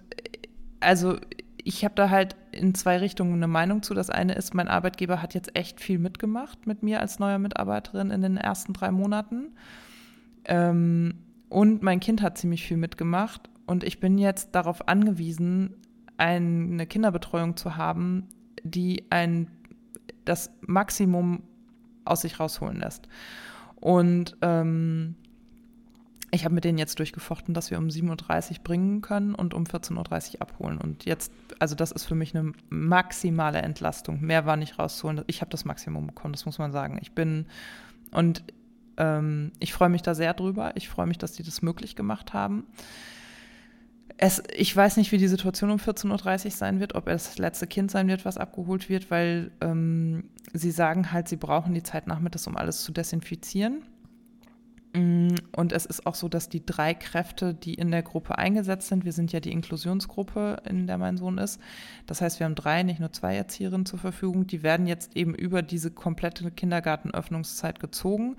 also ich habe da halt in zwei Richtungen eine Meinung zu. Das eine ist, mein Arbeitgeber hat jetzt echt viel mitgemacht mit mir als neuer Mitarbeiterin in den ersten drei Monaten. Ähm, und mein Kind hat ziemlich viel mitgemacht. Und ich bin jetzt darauf angewiesen, eine Kinderbetreuung zu haben, die ein, das Maximum aus sich rausholen lässt. Und ähm, ich habe mit denen jetzt durchgefochten, dass wir um 7.30 Uhr bringen können und um 14.30 Uhr abholen. Und jetzt, also das ist für mich eine maximale Entlastung. Mehr war nicht rauszuholen. Ich habe das Maximum bekommen, das muss man sagen. Ich bin und ähm, ich freue mich da sehr drüber. Ich freue mich, dass die das möglich gemacht haben. Es, ich weiß nicht, wie die Situation um 14.30 Uhr sein wird, ob er das letzte Kind sein wird, was abgeholt wird, weil ähm, sie sagen halt, sie brauchen die Zeit nachmittags, um alles zu desinfizieren. Mm, und es ist auch so, dass die drei Kräfte, die in der Gruppe eingesetzt sind, wir sind ja die Inklusionsgruppe, in der mein Sohn ist. Das heißt, wir haben drei, nicht nur zwei Erzieherinnen zur Verfügung. Die werden jetzt eben über diese komplette Kindergartenöffnungszeit gezogen.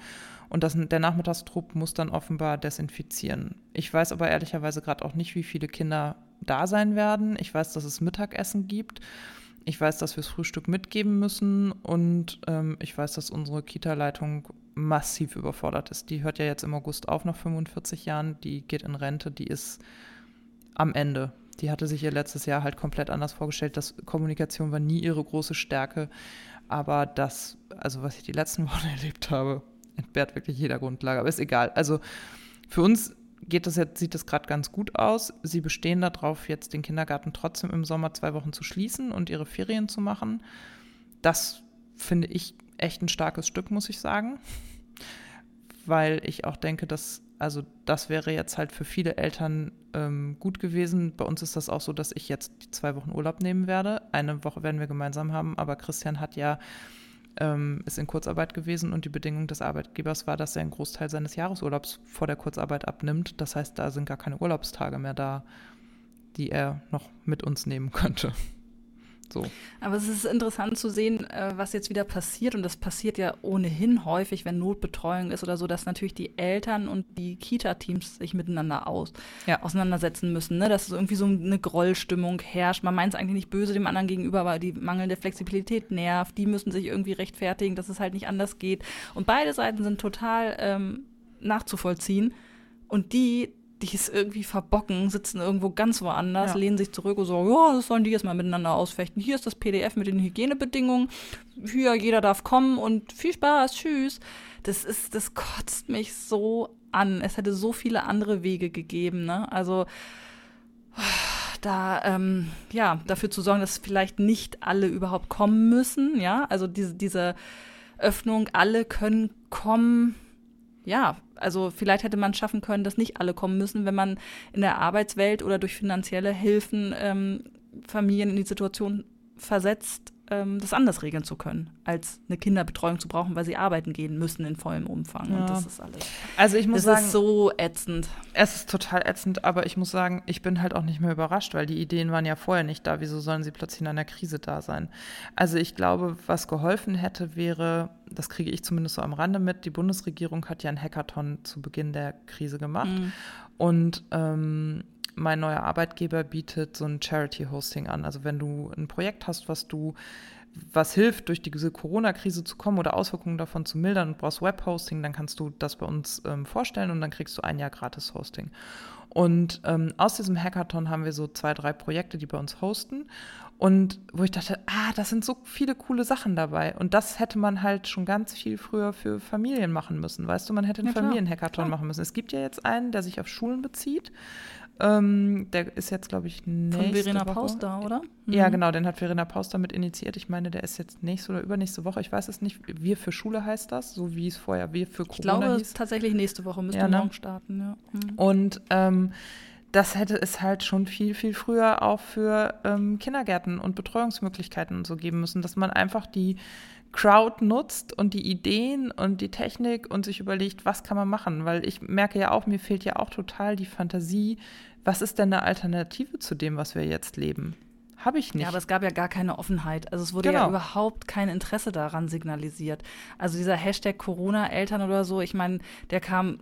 Und das, der Nachmittagstrupp muss dann offenbar desinfizieren. Ich weiß aber ehrlicherweise gerade auch nicht, wie viele Kinder da sein werden. Ich weiß, dass es Mittagessen gibt. Ich weiß, dass wir das Frühstück mitgeben müssen und ähm, ich weiß, dass unsere Kita-Leitung massiv überfordert ist. Die hört ja jetzt im August auf nach 45 Jahren, die geht in Rente, die ist am Ende. Die hatte sich ihr letztes Jahr halt komplett anders vorgestellt. Das Kommunikation war nie ihre große Stärke, aber das, also was ich die letzten Wochen erlebt habe, entbehrt wirklich jeder Grundlage. Aber ist egal. Also für uns geht das jetzt, sieht das gerade ganz gut aus. Sie bestehen darauf, jetzt den Kindergarten trotzdem im Sommer zwei Wochen zu schließen und ihre Ferien zu machen. Das finde ich echt ein starkes Stück, muss ich sagen. Weil ich auch denke, dass, also das wäre jetzt halt für viele Eltern ähm, gut gewesen. Bei uns ist das auch so, dass ich jetzt die zwei Wochen Urlaub nehmen werde. Eine Woche werden wir gemeinsam haben, aber Christian hat ja ähm, ist in Kurzarbeit gewesen und die Bedingung des Arbeitgebers war, dass er einen Großteil seines Jahresurlaubs vor der Kurzarbeit abnimmt. Das heißt, da sind gar keine Urlaubstage mehr da, die er noch mit uns nehmen könnte. So. Aber es ist interessant zu sehen, äh, was jetzt wieder passiert. Und das passiert ja ohnehin häufig, wenn Notbetreuung ist oder so, dass natürlich die Eltern und die Kita-Teams sich miteinander aus, ja. auseinandersetzen müssen. Ne? Dass irgendwie so eine Grollstimmung herrscht. Man meint es eigentlich nicht böse dem anderen gegenüber, aber die mangelnde Flexibilität nervt. Die müssen sich irgendwie rechtfertigen, dass es halt nicht anders geht. Und beide Seiten sind total ähm, nachzuvollziehen. Und die die es irgendwie verbocken, sitzen irgendwo ganz woanders, ja. lehnen sich zurück und so, ja, das sollen die jetzt mal miteinander ausfechten. Hier ist das PDF mit den Hygienebedingungen. Hier, jeder darf kommen und viel Spaß, tschüss. Das ist, das kotzt mich so an. Es hätte so viele andere Wege gegeben, ne? Also da ähm, ja dafür zu sorgen, dass vielleicht nicht alle überhaupt kommen müssen, ja, also diese diese Öffnung, alle können kommen, ja, also vielleicht hätte man schaffen können, dass nicht alle kommen müssen, wenn man in der Arbeitswelt oder durch finanzielle Hilfen ähm, Familien in die Situation versetzt, ähm, das anders regeln zu können, als eine Kinderbetreuung zu brauchen, weil sie arbeiten gehen müssen in vollem Umfang. Ja. Und das ist alles. Also ich muss es sagen, ist so ätzend. Es ist total ätzend, aber ich muss sagen, ich bin halt auch nicht mehr überrascht, weil die Ideen waren ja vorher nicht da. Wieso sollen sie plötzlich in einer Krise da sein? Also ich glaube, was geholfen hätte, wäre, das kriege ich zumindest so am Rande mit, die Bundesregierung hat ja einen Hackathon zu Beginn der Krise gemacht. Mhm. Und ähm, mein neuer Arbeitgeber bietet so ein Charity-Hosting an. Also wenn du ein Projekt hast, was du was hilft, durch diese Corona-Krise zu kommen oder Auswirkungen davon zu mildern und brauchst Web-Hosting, dann kannst du das bei uns ähm, vorstellen und dann kriegst du ein Jahr gratis Hosting. Und ähm, aus diesem Hackathon haben wir so zwei, drei Projekte, die bei uns hosten. Und wo ich dachte, ah, das sind so viele coole Sachen dabei. Und das hätte man halt schon ganz viel früher für Familien machen müssen. Weißt du, man hätte einen ja, Familienhackathon machen müssen. Es gibt ja jetzt einen, der sich auf Schulen bezieht. Ähm, der ist jetzt, glaube ich, nächste Von Verena Woche. Pauster, oder? Mhm. Ja, genau, den hat Verena Pauster mit initiiert. Ich meine, der ist jetzt nächste oder übernächste Woche. Ich weiß es nicht. Wir für Schule heißt das, so wie es vorher Wir für Corona Ich glaube, hieß. tatsächlich nächste Woche müsste ja, ne? morgen starten. Ja. Mhm. Und ähm, das hätte es halt schon viel, viel früher auch für ähm, Kindergärten und Betreuungsmöglichkeiten und so geben müssen, dass man einfach die Crowd nutzt und die Ideen und die Technik und sich überlegt, was kann man machen? Weil ich merke ja auch, mir fehlt ja auch total die Fantasie, was ist denn eine Alternative zu dem, was wir jetzt leben? Habe ich nicht. Ja, aber es gab ja gar keine Offenheit. Also es wurde genau. ja überhaupt kein Interesse daran signalisiert. Also dieser Hashtag Corona-Eltern oder so, ich meine, der kam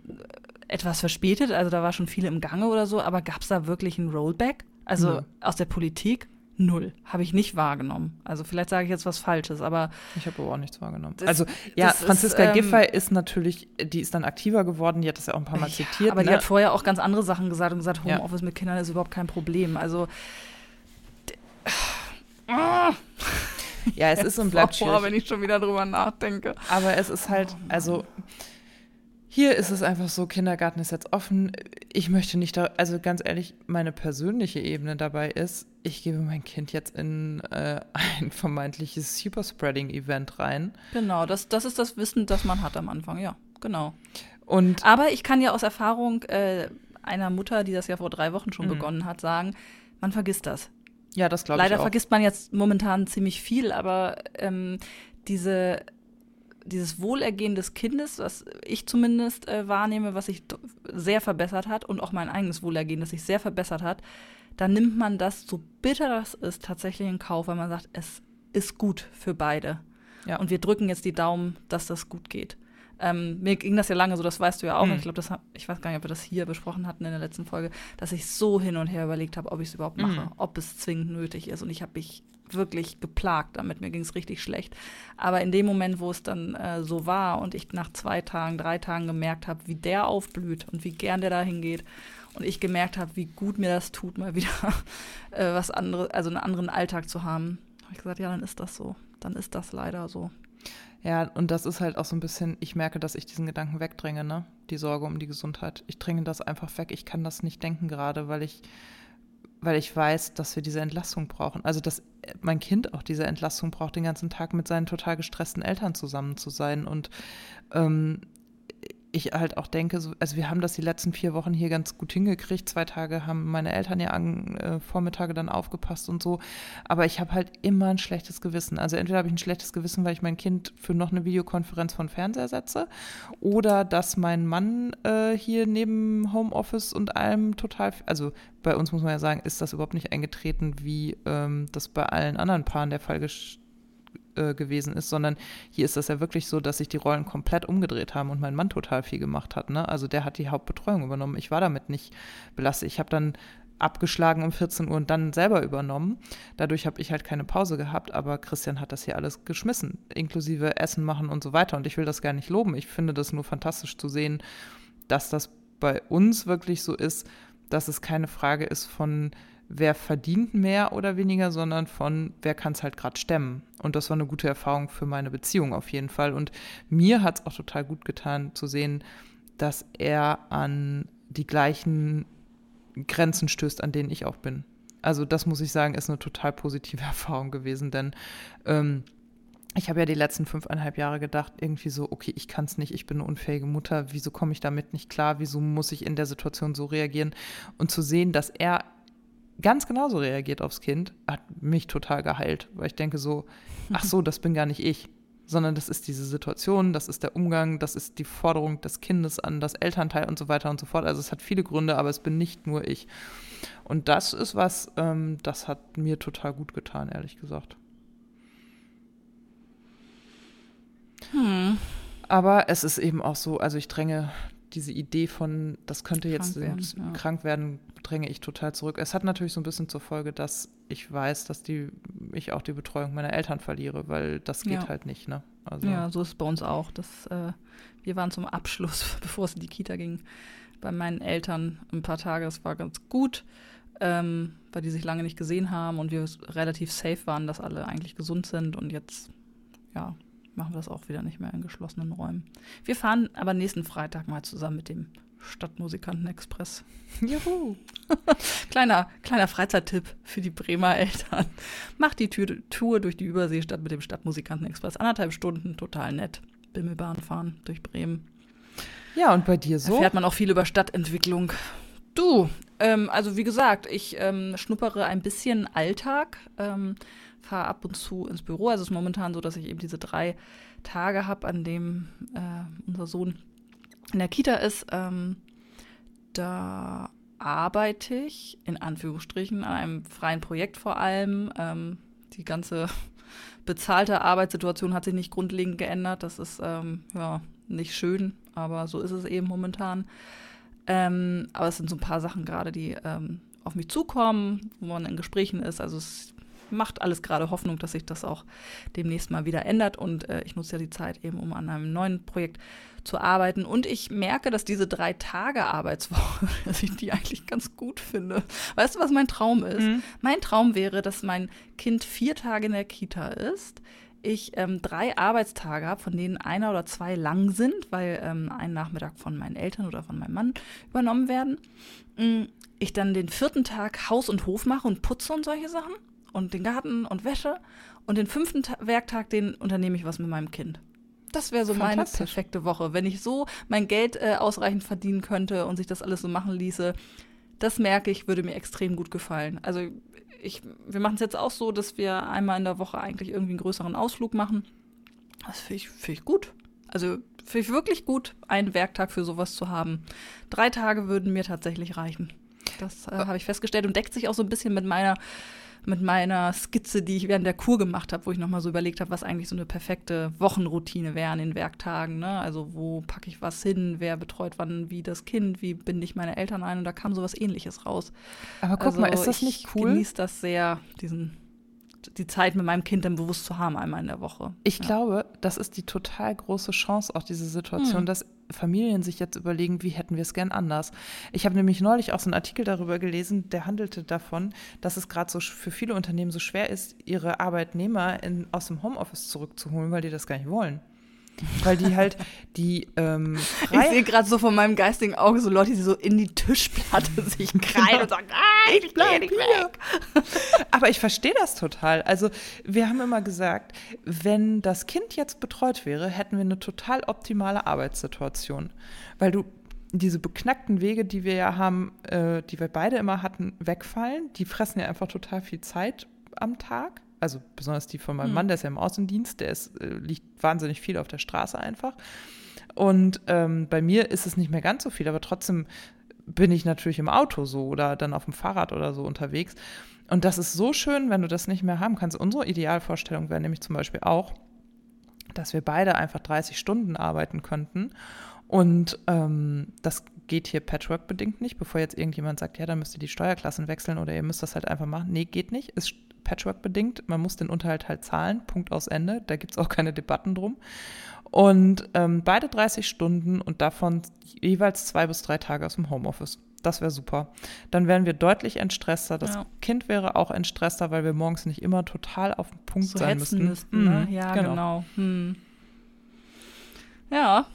etwas verspätet, also da war schon viel im Gange oder so, aber gab es da wirklich ein Rollback? Also ja. aus der Politik? Null. Habe ich nicht wahrgenommen. Also vielleicht sage ich jetzt was Falsches, aber. Ich habe aber auch nichts wahrgenommen. Das, also ja, Franziska ist, ähm, Giffey ist natürlich, die ist dann aktiver geworden, die hat das ja auch ein paar Mal ja, zitiert. Aber ne? die hat vorher auch ganz andere Sachen gesagt und gesagt, Homeoffice ja. mit Kindern ist überhaupt kein Problem. Also. Ja, es ist und bleibt schwierig. wenn ich schon wieder drüber nachdenke. Aber es ist halt, also hier ist es einfach so, Kindergarten ist jetzt offen. Ich möchte nicht, da, also ganz ehrlich, meine persönliche Ebene dabei ist, ich gebe mein Kind jetzt in äh, ein vermeintliches Superspreading-Event rein. Genau, das, das ist das Wissen, das man hat am Anfang, ja, genau. Und Aber ich kann ja aus Erfahrung äh, einer Mutter, die das ja vor drei Wochen schon mhm. begonnen hat, sagen, man vergisst das. Ja, das glaube ich Leider vergisst man jetzt momentan ziemlich viel, aber ähm, diese dieses Wohlergehen des Kindes, was ich zumindest äh, wahrnehme, was sich sehr verbessert hat und auch mein eigenes Wohlergehen, das sich sehr verbessert hat, dann nimmt man das, so bitter das ist, tatsächlich in Kauf, weil man sagt, es ist gut für beide. Ja. Und wir drücken jetzt die Daumen, dass das gut geht. Ähm, mir ging das ja lange so, das weißt du ja auch. Mhm. Ich glaube, ich weiß gar nicht, ob wir das hier besprochen hatten in der letzten Folge, dass ich so hin und her überlegt habe, ob ich es überhaupt mache, mhm. ob es zwingend nötig ist. Und ich habe mich wirklich geplagt damit. Mir ging es richtig schlecht. Aber in dem Moment, wo es dann äh, so war und ich nach zwei Tagen, drei Tagen gemerkt habe, wie der aufblüht und wie gern der da hingeht und ich gemerkt habe, wie gut mir das tut, mal wieder äh, was anderes, also einen anderen Alltag zu haben, habe ich gesagt, ja, dann ist das so. Dann ist das leider so. Ja, und das ist halt auch so ein bisschen, ich merke, dass ich diesen Gedanken wegdränge, ne? Die Sorge um die Gesundheit. Ich dränge das einfach weg. Ich kann das nicht denken gerade, weil ich weil ich weiß, dass wir diese Entlastung brauchen. Also, dass mein Kind auch diese Entlastung braucht, den ganzen Tag mit seinen total gestressten Eltern zusammen zu sein. Und ähm, ich halt auch denke, so, also wir haben das die letzten vier Wochen hier ganz gut hingekriegt. Zwei Tage haben meine Eltern ja an äh, Vormittage dann aufgepasst und so. Aber ich habe halt immer ein schlechtes Gewissen. Also entweder habe ich ein schlechtes Gewissen, weil ich mein Kind für noch eine Videokonferenz von Fernseher setze, oder dass mein Mann äh, hier neben Homeoffice und allem total, also bei uns muss man ja sagen, ist das überhaupt nicht eingetreten, wie ähm, das bei allen anderen Paaren der Fall ist äh, gewesen ist, sondern hier ist das ja wirklich so, dass sich die Rollen komplett umgedreht haben und mein Mann total viel gemacht hat. Ne? Also der hat die Hauptbetreuung übernommen. Ich war damit nicht belastet. Ich habe dann abgeschlagen um 14 Uhr und dann selber übernommen. Dadurch habe ich halt keine Pause gehabt, aber Christian hat das hier alles geschmissen, inklusive Essen machen und so weiter. Und ich will das gar nicht loben. Ich finde das nur fantastisch zu sehen, dass das bei uns wirklich so ist, dass es keine Frage ist von wer verdient mehr oder weniger, sondern von wer kann es halt gerade stemmen. Und das war eine gute Erfahrung für meine Beziehung auf jeden Fall. Und mir hat es auch total gut getan zu sehen, dass er an die gleichen Grenzen stößt, an denen ich auch bin. Also das muss ich sagen, ist eine total positive Erfahrung gewesen, denn ähm, ich habe ja die letzten fünfeinhalb Jahre gedacht, irgendwie so, okay, ich kann es nicht, ich bin eine unfähige Mutter, wieso komme ich damit nicht klar, wieso muss ich in der Situation so reagieren? Und zu sehen, dass er ganz genauso reagiert aufs Kind, hat mich total geheilt, weil ich denke so, ach so, das bin gar nicht ich, sondern das ist diese Situation, das ist der Umgang, das ist die Forderung des Kindes an das Elternteil und so weiter und so fort. Also es hat viele Gründe, aber es bin nicht nur ich. Und das ist was, ähm, das hat mir total gut getan, ehrlich gesagt. Hm. Aber es ist eben auch so, also ich dränge diese Idee von, das könnte jetzt krank werden, ja. krank werden, dränge ich total zurück. Es hat natürlich so ein bisschen zur Folge, dass ich weiß, dass die, ich auch die Betreuung meiner Eltern verliere, weil das geht ja. halt nicht. Ne? Also ja, so ist es bei uns auch. Das, äh, wir waren zum Abschluss, bevor es in die Kita ging, bei meinen Eltern ein paar Tage. Es war ganz gut, ähm, weil die sich lange nicht gesehen haben und wir relativ safe waren, dass alle eigentlich gesund sind. Und jetzt, ja, machen wir das auch wieder nicht mehr in geschlossenen Räumen. Wir fahren aber nächsten Freitag mal zusammen mit dem Stadtmusikanten-Express. Juhu! kleiner, kleiner Freizeittipp für die Bremer Eltern. Macht die Tour durch die Überseestadt mit dem Stadtmusikanten-Express. Anderthalb Stunden, total nett. Bimmelbahn fahren durch Bremen. Ja, und bei dir so? Erfährt man auch viel über Stadtentwicklung. Du, ähm, also wie gesagt, ich ähm, schnuppere ein bisschen Alltag. Ähm, fahre ab und zu ins Büro. Also es ist momentan so, dass ich eben diese drei Tage habe, an dem äh, unser Sohn in der Kita ist. Ähm, da arbeite ich in Anführungsstrichen an einem freien Projekt vor allem. Ähm, die ganze bezahlte Arbeitssituation hat sich nicht grundlegend geändert. Das ist ähm, ja nicht schön, aber so ist es eben momentan. Ähm, aber es sind so ein paar Sachen gerade, die ähm, auf mich zukommen, wo man in Gesprächen ist. Also es macht alles gerade Hoffnung, dass sich das auch demnächst mal wieder ändert. Und äh, ich nutze ja die Zeit eben, um an einem neuen Projekt zu arbeiten. Und ich merke, dass diese drei Tage Arbeitswoche, dass ich die eigentlich ganz gut finde. Weißt du, was mein Traum ist? Mhm. Mein Traum wäre, dass mein Kind vier Tage in der Kita ist ich ähm, drei Arbeitstage habe, von denen einer oder zwei lang sind, weil ähm, ein Nachmittag von meinen Eltern oder von meinem Mann übernommen werden. Mm, ich dann den vierten Tag Haus und Hof mache und putze und solche Sachen und den Garten und Wäsche. Und den fünften Ta Werktag, den unternehme ich was mit meinem Kind. Das wäre so meine perfekte Woche. Wenn ich so mein Geld äh, ausreichend verdienen könnte und sich das alles so machen ließe, das merke ich, würde mir extrem gut gefallen. Also ich, wir machen es jetzt auch so, dass wir einmal in der Woche eigentlich irgendwie einen größeren Ausflug machen. Das finde ich, find ich gut. Also finde ich wirklich gut, einen Werktag für sowas zu haben. Drei Tage würden mir tatsächlich reichen. Das äh, habe ich festgestellt und deckt sich auch so ein bisschen mit meiner mit meiner Skizze, die ich während der Kur gemacht habe, wo ich nochmal so überlegt habe, was eigentlich so eine perfekte Wochenroutine wäre an den Werktagen. Ne? Also wo packe ich was hin, wer betreut wann wie das Kind, wie binde ich meine Eltern ein und da kam sowas ähnliches raus. Aber guck also, mal, ist das nicht cool? Ich genieße das sehr, diesen die Zeit mit meinem Kind dann bewusst zu haben, einmal in der Woche. Ich ja. glaube, das ist die total große Chance, auch diese Situation, hm. dass Familien sich jetzt überlegen, wie hätten wir es gern anders. Ich habe nämlich neulich auch so einen Artikel darüber gelesen, der handelte davon, dass es gerade so für viele Unternehmen so schwer ist, ihre Arbeitnehmer in, aus dem Homeoffice zurückzuholen, weil die das gar nicht wollen. Weil die halt die ähm, Ich sehe gerade so von meinem geistigen Auge so Leute, die so in die Tischplatte sich kreien und sagen, ah, ich bleib nicht weg. Aber ich verstehe das total. Also wir haben immer gesagt, wenn das Kind jetzt betreut wäre, hätten wir eine total optimale Arbeitssituation. Weil du diese beknackten Wege, die wir ja haben, äh, die wir beide immer hatten, wegfallen. Die fressen ja einfach total viel Zeit am Tag also besonders die von meinem mhm. Mann, der ist ja im Außendienst, der ist, äh, liegt wahnsinnig viel auf der Straße einfach. Und ähm, bei mir ist es nicht mehr ganz so viel, aber trotzdem bin ich natürlich im Auto so oder dann auf dem Fahrrad oder so unterwegs. Und das ist so schön, wenn du das nicht mehr haben kannst. Unsere Idealvorstellung wäre nämlich zum Beispiel auch, dass wir beide einfach 30 Stunden arbeiten könnten. Und ähm, das geht hier Patchwork-bedingt nicht, bevor jetzt irgendjemand sagt, ja, dann müsst ihr die Steuerklassen wechseln oder ihr müsst das halt einfach machen. Nee, geht nicht. Ist Patchwork bedingt. Man muss den Unterhalt halt zahlen, Punkt aus Ende. Da gibt es auch keine Debatten drum. Und ähm, beide 30 Stunden und davon jeweils zwei bis drei Tage aus dem Homeoffice. Das wäre super. Dann wären wir deutlich entstresster. Das ja. Kind wäre auch entstresster, weil wir morgens nicht immer total auf dem Punkt so sein müssten. müssten ne? mhm, Ja, genau. genau. Hm. Ja,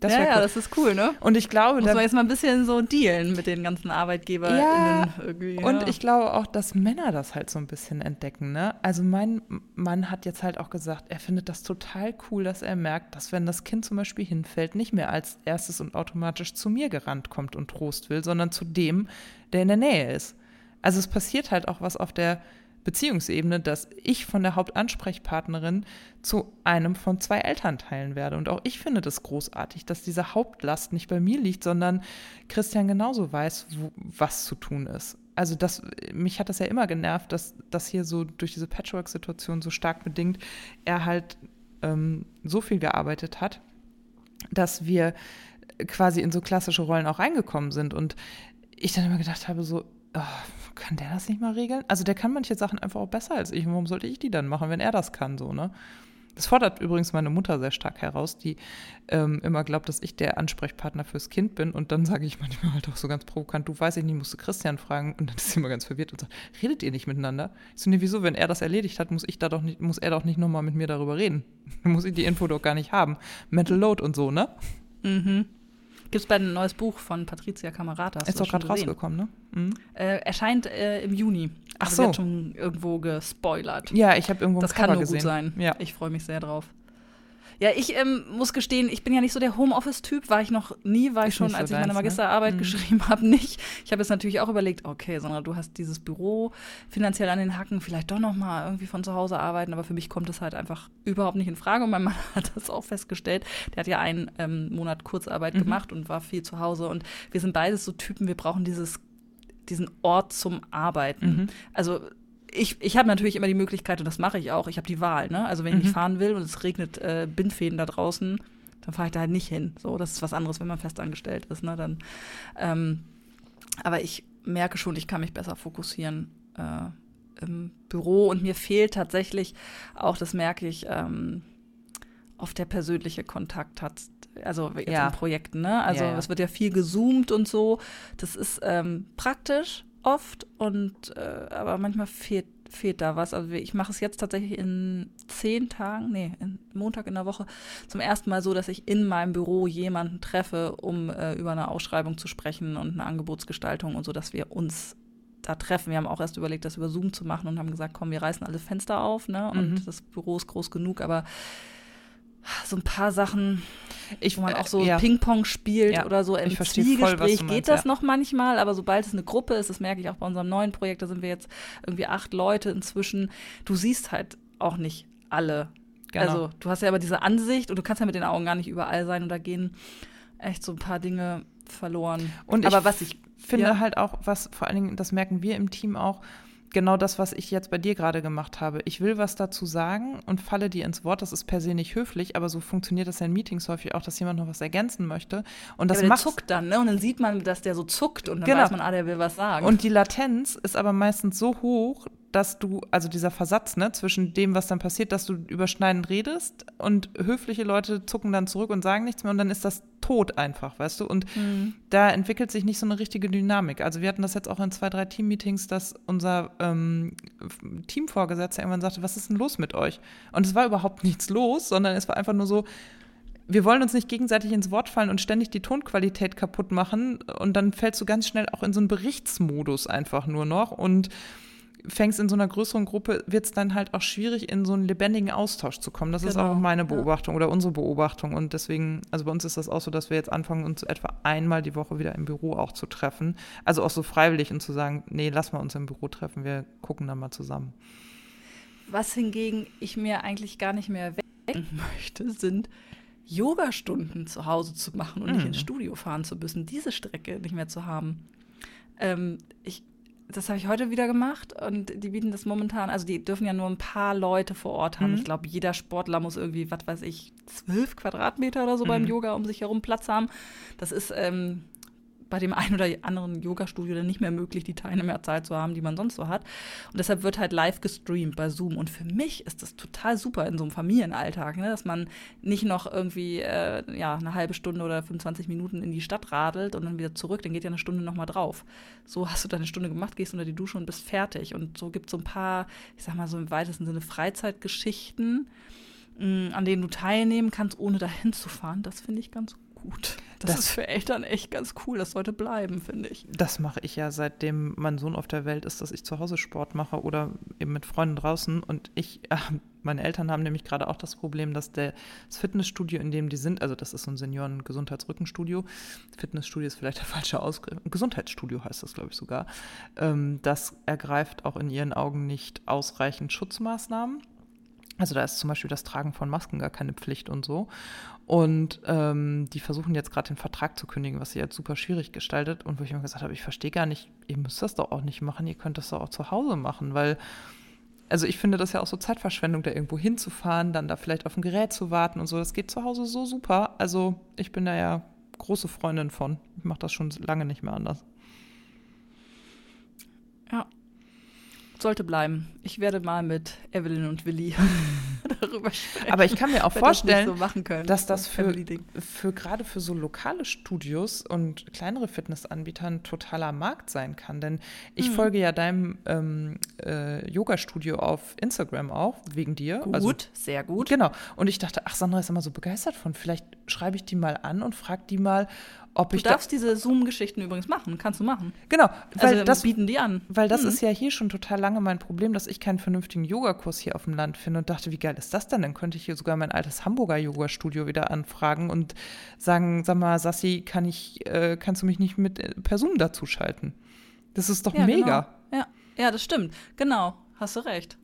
das ja, cool. ja, das ist cool, ne? Und ich glaube, muss man jetzt mal ein bisschen so dealen mit den ganzen ArbeitgeberInnen ja, irgendwie. Ja. Und ich glaube auch, dass Männer das halt so ein bisschen entdecken, ne? Also mein Mann hat jetzt halt auch gesagt, er findet das total cool, dass er merkt, dass wenn das Kind zum Beispiel hinfällt, nicht mehr als erstes und automatisch zu mir gerannt kommt und Trost will, sondern zu dem, der in der Nähe ist. Also es passiert halt auch was auf der Beziehungsebene, dass ich von der Hauptansprechpartnerin zu einem von zwei Elternteilen werde. Und auch ich finde das großartig, dass diese Hauptlast nicht bei mir liegt, sondern Christian genauso weiß, wo, was zu tun ist. Also das, mich hat das ja immer genervt, dass das hier so durch diese Patchwork-Situation so stark bedingt, er halt ähm, so viel gearbeitet hat, dass wir quasi in so klassische Rollen auch reingekommen sind. Und ich dann immer gedacht habe, so, oh, kann der das nicht mal regeln? Also der kann manche Sachen einfach auch besser als ich. Warum sollte ich die dann machen, wenn er das kann, so, ne? Das fordert übrigens meine Mutter sehr stark heraus, die ähm, immer glaubt, dass ich der Ansprechpartner fürs Kind bin. Und dann sage ich manchmal halt auch so ganz provokant, du weißt ich nicht, musst du Christian fragen. Und dann ist sie immer ganz verwirrt und sagt, redet ihr nicht miteinander? Ich so, nee, wieso, wenn er das erledigt hat, muss ich da doch nicht, muss er doch nicht nochmal mit mir darüber reden. Dann muss ich die Info doch gar nicht haben. Mental Load und so, ne? Mhm. Gibt es bald ein neues Buch von Patricia Camerata? Ist doch gerade rausgekommen, ne? Mhm. Äh, erscheint äh, im Juni. Ach also so. Wird schon irgendwo gespoilert. Ja, ich habe irgendwo Das ein kann Cover nur gesehen. gut sein. Ja. Ich freue mich sehr drauf. Ja, ich ähm, muss gestehen, ich bin ja nicht so der Homeoffice-Typ, war ich noch nie, war ich Ist schon, so als ich meine ne? Magisterarbeit Mhm. geschrieben habe, nicht. Ich habe jetzt natürlich auch überlegt, okay, Sandra, du hast dieses Büro finanziell an den Hacken, vielleicht doch noch mal irgendwie von zu Hause arbeiten, aber für mich kommt es halt einfach überhaupt nicht in Frage und mein Mann hat das auch festgestellt. Der hat ja einen ähm, Monat Kurzarbeit Mhm. gemacht und war viel zu Hause und wir sind beides so Typen, wir brauchen dieses, diesen Ort zum Arbeiten. Mhm. Also ich, ich habe natürlich immer die Möglichkeit, und das mache ich auch, ich habe die Wahl. Ne? Also wenn ich Mhm. nicht fahren will und es regnet äh, Bindfäden da draußen, dann fahre ich da halt nicht hin. So, das ist was anderes, wenn man festangestellt ist. Ne? Dann, ähm, aber ich merke schon, ich kann mich besser fokussieren äh, im Büro und mir fehlt tatsächlich auch, das merke ich, ähm, oft der persönliche Kontakt hat. Also jetzt Ja. in Projekten, ne? Also Ja, ja. es wird ja viel gezoomt und so. Das ist ähm, praktisch oft und äh, aber manchmal fehlt, fehlt da was. Also ich mache es jetzt tatsächlich in zehn Tagen, nee, in, Montag in der Woche zum ersten Mal so, dass ich in meinem Büro jemanden treffe, um äh, über eine Ausschreibung zu sprechen und eine Angebotsgestaltung und so, dass wir uns da treffen. Wir haben auch erst überlegt, das über Zoom zu machen und haben gesagt, komm, wir reißen alle Fenster auf, ne? Und Mhm. das Büro ist groß genug, aber so ein paar Sachen, Ich, wo man äh, auch so ja. Ping-Pong spielt Ja, oder so im ich verstehe voll, Zwiegespräch du geht meinst, das ja. noch manchmal, aber sobald es eine Gruppe ist, das merke ich auch bei unserem neuen Projekt, da sind wir jetzt irgendwie acht Leute inzwischen, du siehst halt auch nicht alle. Genau. Also du hast ja aber diese Ansicht und du kannst ja mit den Augen gar nicht überall sein und da gehen echt so ein paar Dinge verloren. Und aber ich was ich finde halt auch, was vor allen Dingen, das merken wir im Team auch, genau das, was ich jetzt bei dir gerade gemacht habe. Ich will was dazu sagen und falle dir ins Wort. Das ist per se nicht höflich, aber so funktioniert das ja in Meetings häufig auch, dass jemand noch was ergänzen möchte. Und das ja, macht zuckt dann, ne? Und dann sieht man, dass der so zuckt und dann Genau. weiß man, ah, der will was sagen. Und die Latenz ist aber meistens so hoch, dass du, also dieser Versatz ne, zwischen dem, was dann passiert, dass du überschneidend redest und höfliche Leute zucken dann zurück und sagen nichts mehr und dann ist das tot einfach, weißt du? Und Mhm. da entwickelt sich nicht so eine richtige Dynamik. Also wir hatten das jetzt auch in zwei, drei Team-Meetings, dass unser ähm, Teamvorgesetzter irgendwann sagte, was ist denn los mit euch? Und es war überhaupt nichts los, sondern es war einfach nur so, wir wollen uns nicht gegenseitig ins Wort fallen und ständig die Tonqualität kaputt machen. Und dann fällst du ganz schnell auch in so einen Berichtsmodus einfach nur noch und fängst in so einer größeren Gruppe, wird es dann halt auch schwierig, in so einen lebendigen Austausch zu kommen. Das ist Genau, auch meine ja. Beobachtung oder unsere Beobachtung. Und deswegen, also bei uns ist das auch so, dass wir jetzt anfangen, uns etwa einmal die Woche wieder im Büro auch zu treffen. Also auch so freiwillig und zu sagen, nee, lass mal uns im Büro treffen, wir gucken dann mal zusammen. Was hingegen ich mir eigentlich gar nicht mehr wegdenken möchte, sind Yogastunden zu Hause zu machen und nicht Mhm. ins Studio fahren zu müssen, diese Strecke nicht mehr zu haben. Ähm, ich, das habe ich heute wieder gemacht und die bieten das momentan, also die dürfen ja nur ein paar Leute vor Ort haben. Mhm. Ich glaube, jeder Sportler muss irgendwie, was weiß ich, zwölf Quadratmeter oder so beim Mhm. Yoga um sich herum Platz haben. Das ist ähm, bei dem einen oder anderen Yoga-Studio dann nicht mehr möglich, die Teilnehmerzahl zu haben, die man sonst so hat. Und deshalb wird halt live gestreamt bei Zoom. Und für mich ist das total super in so einem Familienalltag, ne? dass man nicht noch irgendwie äh, ja, eine halbe Stunde oder 25 Minuten in die Stadt radelt und dann wieder zurück. Dann geht ja eine Stunde nochmal drauf. So hast du deine Stunde gemacht, gehst unter die Dusche und bist fertig. Und so gibt es so ein paar, ich sag mal so im weitesten Sinne Freizeitgeschichten, mh, an denen du teilnehmen kannst, ohne dahin zu fahren. Das finde ich ganz gut. Das, Das- ist für Eltern echt ganz cool. Das sollte bleiben, finde ich. Das mache ich ja, seitdem mein Sohn auf der Welt ist, dass ich zu Hause Sport mache oder eben mit Freunden draußen. Und ich äh, Meine Eltern haben nämlich gerade auch das Problem, dass der, das Fitnessstudio, in dem die sind, also das ist so ein Senioren-Gesundheitsrückenstudio, Fitnessstudio ist vielleicht der falsche Ausgriff, Gesundheitsstudio heißt das, glaube ich, sogar, ähm, das ergreift auch in ihren Augen nicht ausreichend Schutzmaßnahmen. Also da ist zum Beispiel das Tragen von Masken gar keine Pflicht und so. Und ähm, die versuchen jetzt gerade den Vertrag zu kündigen, was sie jetzt super schwierig gestaltet. Und wo ich mir gesagt habe, ich verstehe gar nicht, ihr müsst das doch auch nicht machen, ihr könnt das doch auch zu Hause machen, weil, also ich finde das ja auch so Zeitverschwendung, da irgendwo hinzufahren, dann da vielleicht auf ein Gerät zu warten und so. Das geht zu Hause so super. Also ich bin da ja große Freundin von. Ich mache das schon lange nicht mehr anders. Ja, sollte bleiben. Ich werde mal mit Evelyn und Willi darüber sprechen. Aber ich kann mir auch vorstellen, das so dass das für, für gerade für so lokale Studios und kleinere Fitnessanbieter ein totaler Markt sein kann. Denn ich mhm. folge ja deinem ähm, äh, Yoga-Studio auf Instagram auch, wegen dir. Gut, also, sehr gut. Genau. Und ich dachte, ach, Sandra ist immer so begeistert von. Vielleicht schreibe ich die mal an und frage die mal, ob du ich darfst da diese Zoom-Geschichten übrigens machen, kannst du machen. Genau, weil also, das bieten die an. Weil das mhm. ist ja hier schon total lange mein Problem, dass ich keinen vernünftigen Yogakurs hier auf dem Land finde und dachte, wie geil ist das denn? Dann könnte ich hier sogar mein altes Hamburger Yoga-Studio wieder anfragen und sagen, sag mal, Sassi, kann ich, äh, kannst du mich nicht mit äh, per Zoom dazu schalten? Das ist doch ja, mega. Genau. Ja. ja, das stimmt. Genau, hast du recht.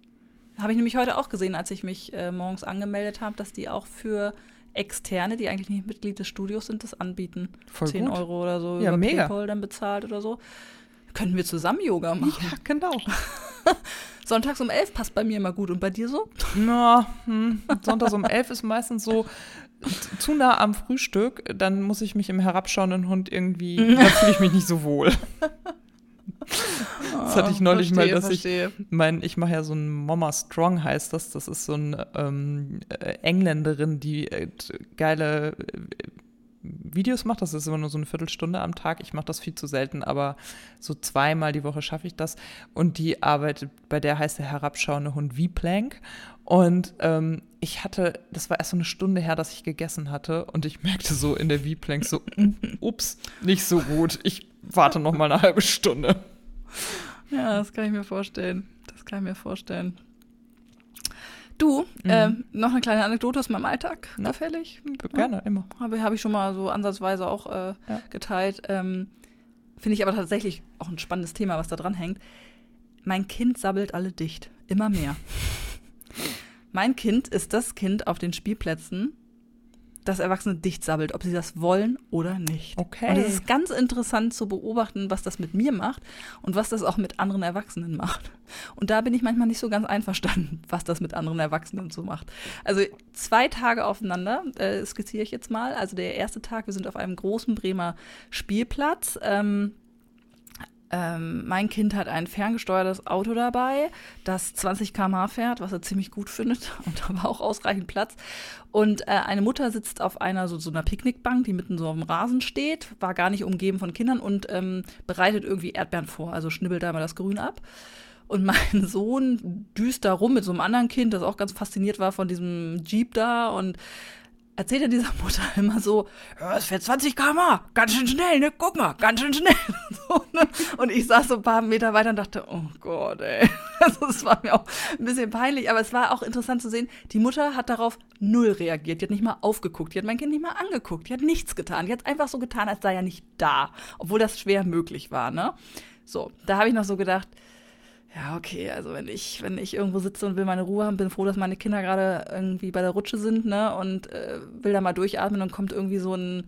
Habe ich nämlich heute auch gesehen, als ich mich äh, morgens angemeldet habe, dass die auch für Externe, die eigentlich nicht Mitglied des Studios sind, das anbieten. Voll 10 gut. Euro oder so ja, über mega. PayPal dann bezahlt oder so. Können wir zusammen Yoga machen. Ja, genau. Sonntags um elf passt bei mir immer gut. Und bei dir so? Na, hm. Sonntags um elf ist meistens so zu nah am Frühstück. Dann muss ich mich im herabschauenden Hund irgendwie, da fühle ich mich nicht so wohl. Das hatte ich neulich verstehe, mal, dass verstehe. ich mein, ich mache ja so ein Mama Strong heißt das. Das ist so eine ähm, äh, Engländerin, die äh, geile äh, Videos macht. Das ist immer nur so eine Viertelstunde am Tag. Ich mache das viel zu selten, aber so zweimal die Woche schaffe ich das. Und die arbeitet, bei der heißt der herabschauende Hund V-Plank. Und ähm, ich hatte, das war erst so eine Stunde her, dass ich gegessen hatte. Und ich merkte so in der V-Plank so, ups, nicht so gut. Ich warte noch mal eine halbe Stunde. Ja, das kann ich mir vorstellen. Das kann ich mir vorstellen. Du, mhm. äh, noch eine kleine Anekdote aus meinem Alltag, zufällig? Gerne, ja. immer. Habe hab ich schon mal so ansatzweise auch äh, ja. geteilt. Ähm, Finde ich aber tatsächlich auch ein spannendes Thema, was da dran hängt. Mein Kind sabbelt alle dicht. Immer mehr. mein Kind ist das Kind auf den Spielplätzen, das Erwachsene dicht sabbelt, ob sie das wollen oder nicht. Okay. Und es ist ganz interessant zu beobachten, was das mit mir macht und was das auch mit anderen Erwachsenen macht. Und da bin ich manchmal nicht so ganz einverstanden, was das mit anderen Erwachsenen so macht. Also zwei Tage aufeinander äh, skizziere ich jetzt mal. Also der erste Tag, wir sind auf einem großen Bremer Spielplatz. Ähm, ähm, mein Kind hat ein ferngesteuertes Auto dabei, das 20 km/h fährt, was er ziemlich gut findet und da war auch ausreichend Platz. Und äh, eine Mutter sitzt auf einer so, so einer Picknickbank, die mitten so auf dem Rasen steht, war gar nicht umgeben von Kindern und ähm, bereitet irgendwie Erdbeeren vor, also schnibbelt da mal das Grün ab. Und mein Sohn düst da rum mit so einem anderen Kind, das auch ganz fasziniert war von diesem Jeep da und erzählt er dieser Mutter immer so, es fährt 20 km ganz schön schnell, ne? Guck mal, ganz schön schnell. Und, so, ne? und ich saß so ein paar Meter weiter und dachte, oh Gott, ey. Also es war mir auch ein bisschen peinlich, aber es war auch interessant zu sehen, die Mutter hat darauf null reagiert. Die hat nicht mal aufgeguckt, die hat mein Kind nicht mal angeguckt, die hat nichts getan. Die hat einfach so getan, als sei er nicht da, obwohl das schwer möglich war, ne? So, da habe ich noch so gedacht, ja, okay, also wenn ich, wenn ich irgendwo sitze und will meine Ruhe haben, bin froh, dass meine Kinder gerade irgendwie bei der Rutsche sind, ne? Und äh, will da mal durchatmen und kommt irgendwie so ein,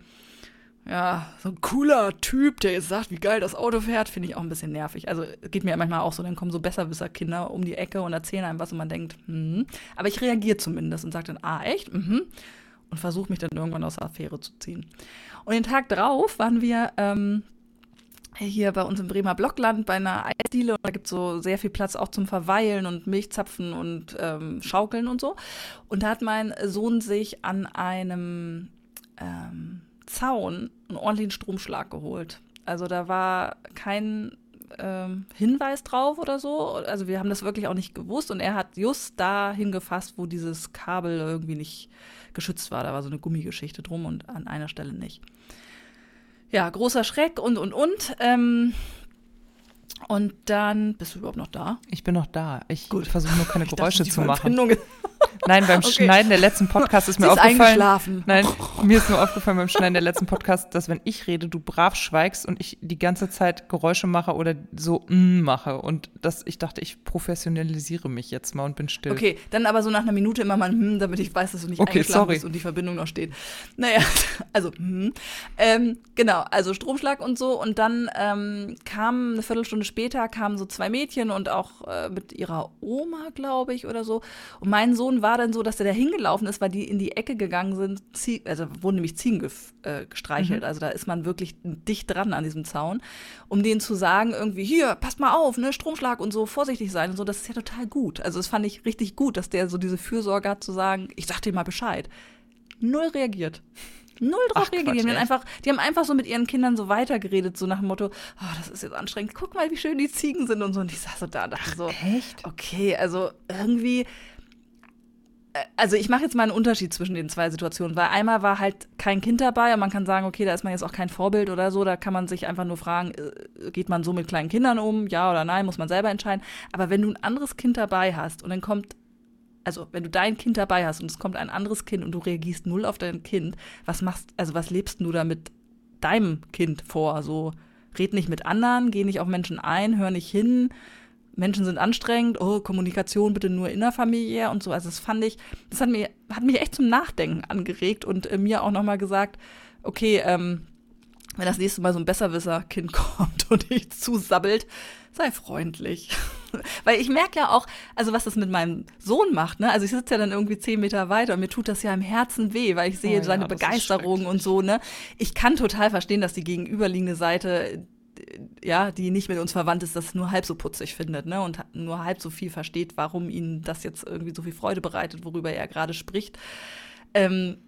ja, so ein cooler Typ, der jetzt sagt, wie geil das Auto fährt, finde ich auch ein bisschen nervig. Also geht mir manchmal auch so, dann kommen so Besserwisser-Kinder um die Ecke und erzählen einem was und man denkt, hm. Aber ich reagiere zumindest und sage dann, ah, echt? Mhm. Und versuche mich dann irgendwann aus der Affäre zu ziehen. Und den Tag drauf waren wir ähm, hier bei uns im Bremer Blockland bei einer Eisdiele. Da gibt es so sehr viel Platz auch zum Verweilen und Milchzapfen und ähm, Schaukeln und so. Und da hat mein Sohn sich an einem ähm, Zaun einen ordentlichen Stromschlag geholt. Also da war kein ähm, Hinweis drauf oder so. Also wir haben das wirklich auch nicht gewusst. Und er hat just da hingefasst, wo dieses Kabel irgendwie nicht geschützt war. Da war so eine Gummigeschichte drum und an einer Stelle nicht ja, großer Schreck und, und, und. Ähm, und dann, bist du überhaupt noch da? Ich bin noch da. Ich versuche nur keine Geräusche dachte, zu machen. Nein, beim okay. Schneiden der letzten Podcast ist mir ist aufgefallen. Nein, mir ist nur aufgefallen beim Schneiden der letzten Podcast, dass wenn ich rede, du brav schweigst und ich die ganze Zeit Geräusche mache oder so mm mache. Und das, ich dachte, ich professionalisiere mich jetzt mal und bin still. Okay, dann aber so nach einer Minute immer mal hm, damit ich weiß, dass du nicht okay, eingeschlafen sorry. bist und die Verbindung noch steht. Naja, also hm. Ähm, genau, also Stromschlag und so. Und dann ähm, kam eine Viertelstunde später kamen so zwei Mädchen und auch äh, mit ihrer Oma, glaube ich, oder so. Und mein Sohn war dann so, dass er da hingelaufen ist, weil die in die Ecke gegangen sind. Zie also wurden nämlich Ziegen ge äh, gestreichelt. Mhm. Also da ist man wirklich dicht dran an diesem Zaun, um denen zu sagen, irgendwie, hier, passt mal auf, ne, Stromschlag und so, vorsichtig sein und so. Das ist ja total gut. Also das fand ich richtig gut, dass der so diese Fürsorge hat, zu sagen, ich sag dir mal Bescheid. Null reagiert. Null drauf Ach, reagiert. Die haben, einfach, die haben einfach so mit ihren Kindern so weitergeredet, so nach dem Motto, oh, das ist jetzt anstrengend, guck mal, wie schön die Ziegen sind und so. Und ich saß so da und dachte Ach, so, echt? okay, also irgendwie, also ich mache jetzt mal einen Unterschied zwischen den zwei Situationen, weil einmal war halt kein Kind dabei und man kann sagen, okay, da ist man jetzt auch kein Vorbild oder so, da kann man sich einfach nur fragen, äh, geht man so mit kleinen Kindern um, ja oder nein, muss man selber entscheiden. Aber wenn du ein anderes Kind dabei hast und dann kommt also wenn du dein Kind dabei hast und es kommt ein anderes Kind und du reagierst null auf dein Kind, was machst, also was lebst du da mit deinem Kind vor? So, red nicht mit anderen, geh nicht auf Menschen ein, hör nicht hin. Menschen sind anstrengend, oh, Kommunikation bitte nur innerfamiliär und so. Also das fand ich, das hat mir, hat mich echt zum Nachdenken angeregt und äh, mir auch nochmal gesagt, okay, ähm, wenn das nächste Mal so ein Besserwisser-Kind kommt und dich zusabbelt, sei freundlich. Weil ich merke ja auch, also was das mit meinem Sohn macht, ne? Also ich sitze ja dann irgendwie zehn Meter weiter und mir tut das ja im Herzen weh, weil ich sehe oh ja, seine Begeisterung und so, ne? Ich kann total verstehen, dass die gegenüberliegende Seite ja, die nicht mit uns verwandt ist, das nur halb so putzig findet, ne? Und nur halb so viel versteht, warum ihnen das jetzt irgendwie so viel Freude bereitet, worüber er gerade spricht. Ähm,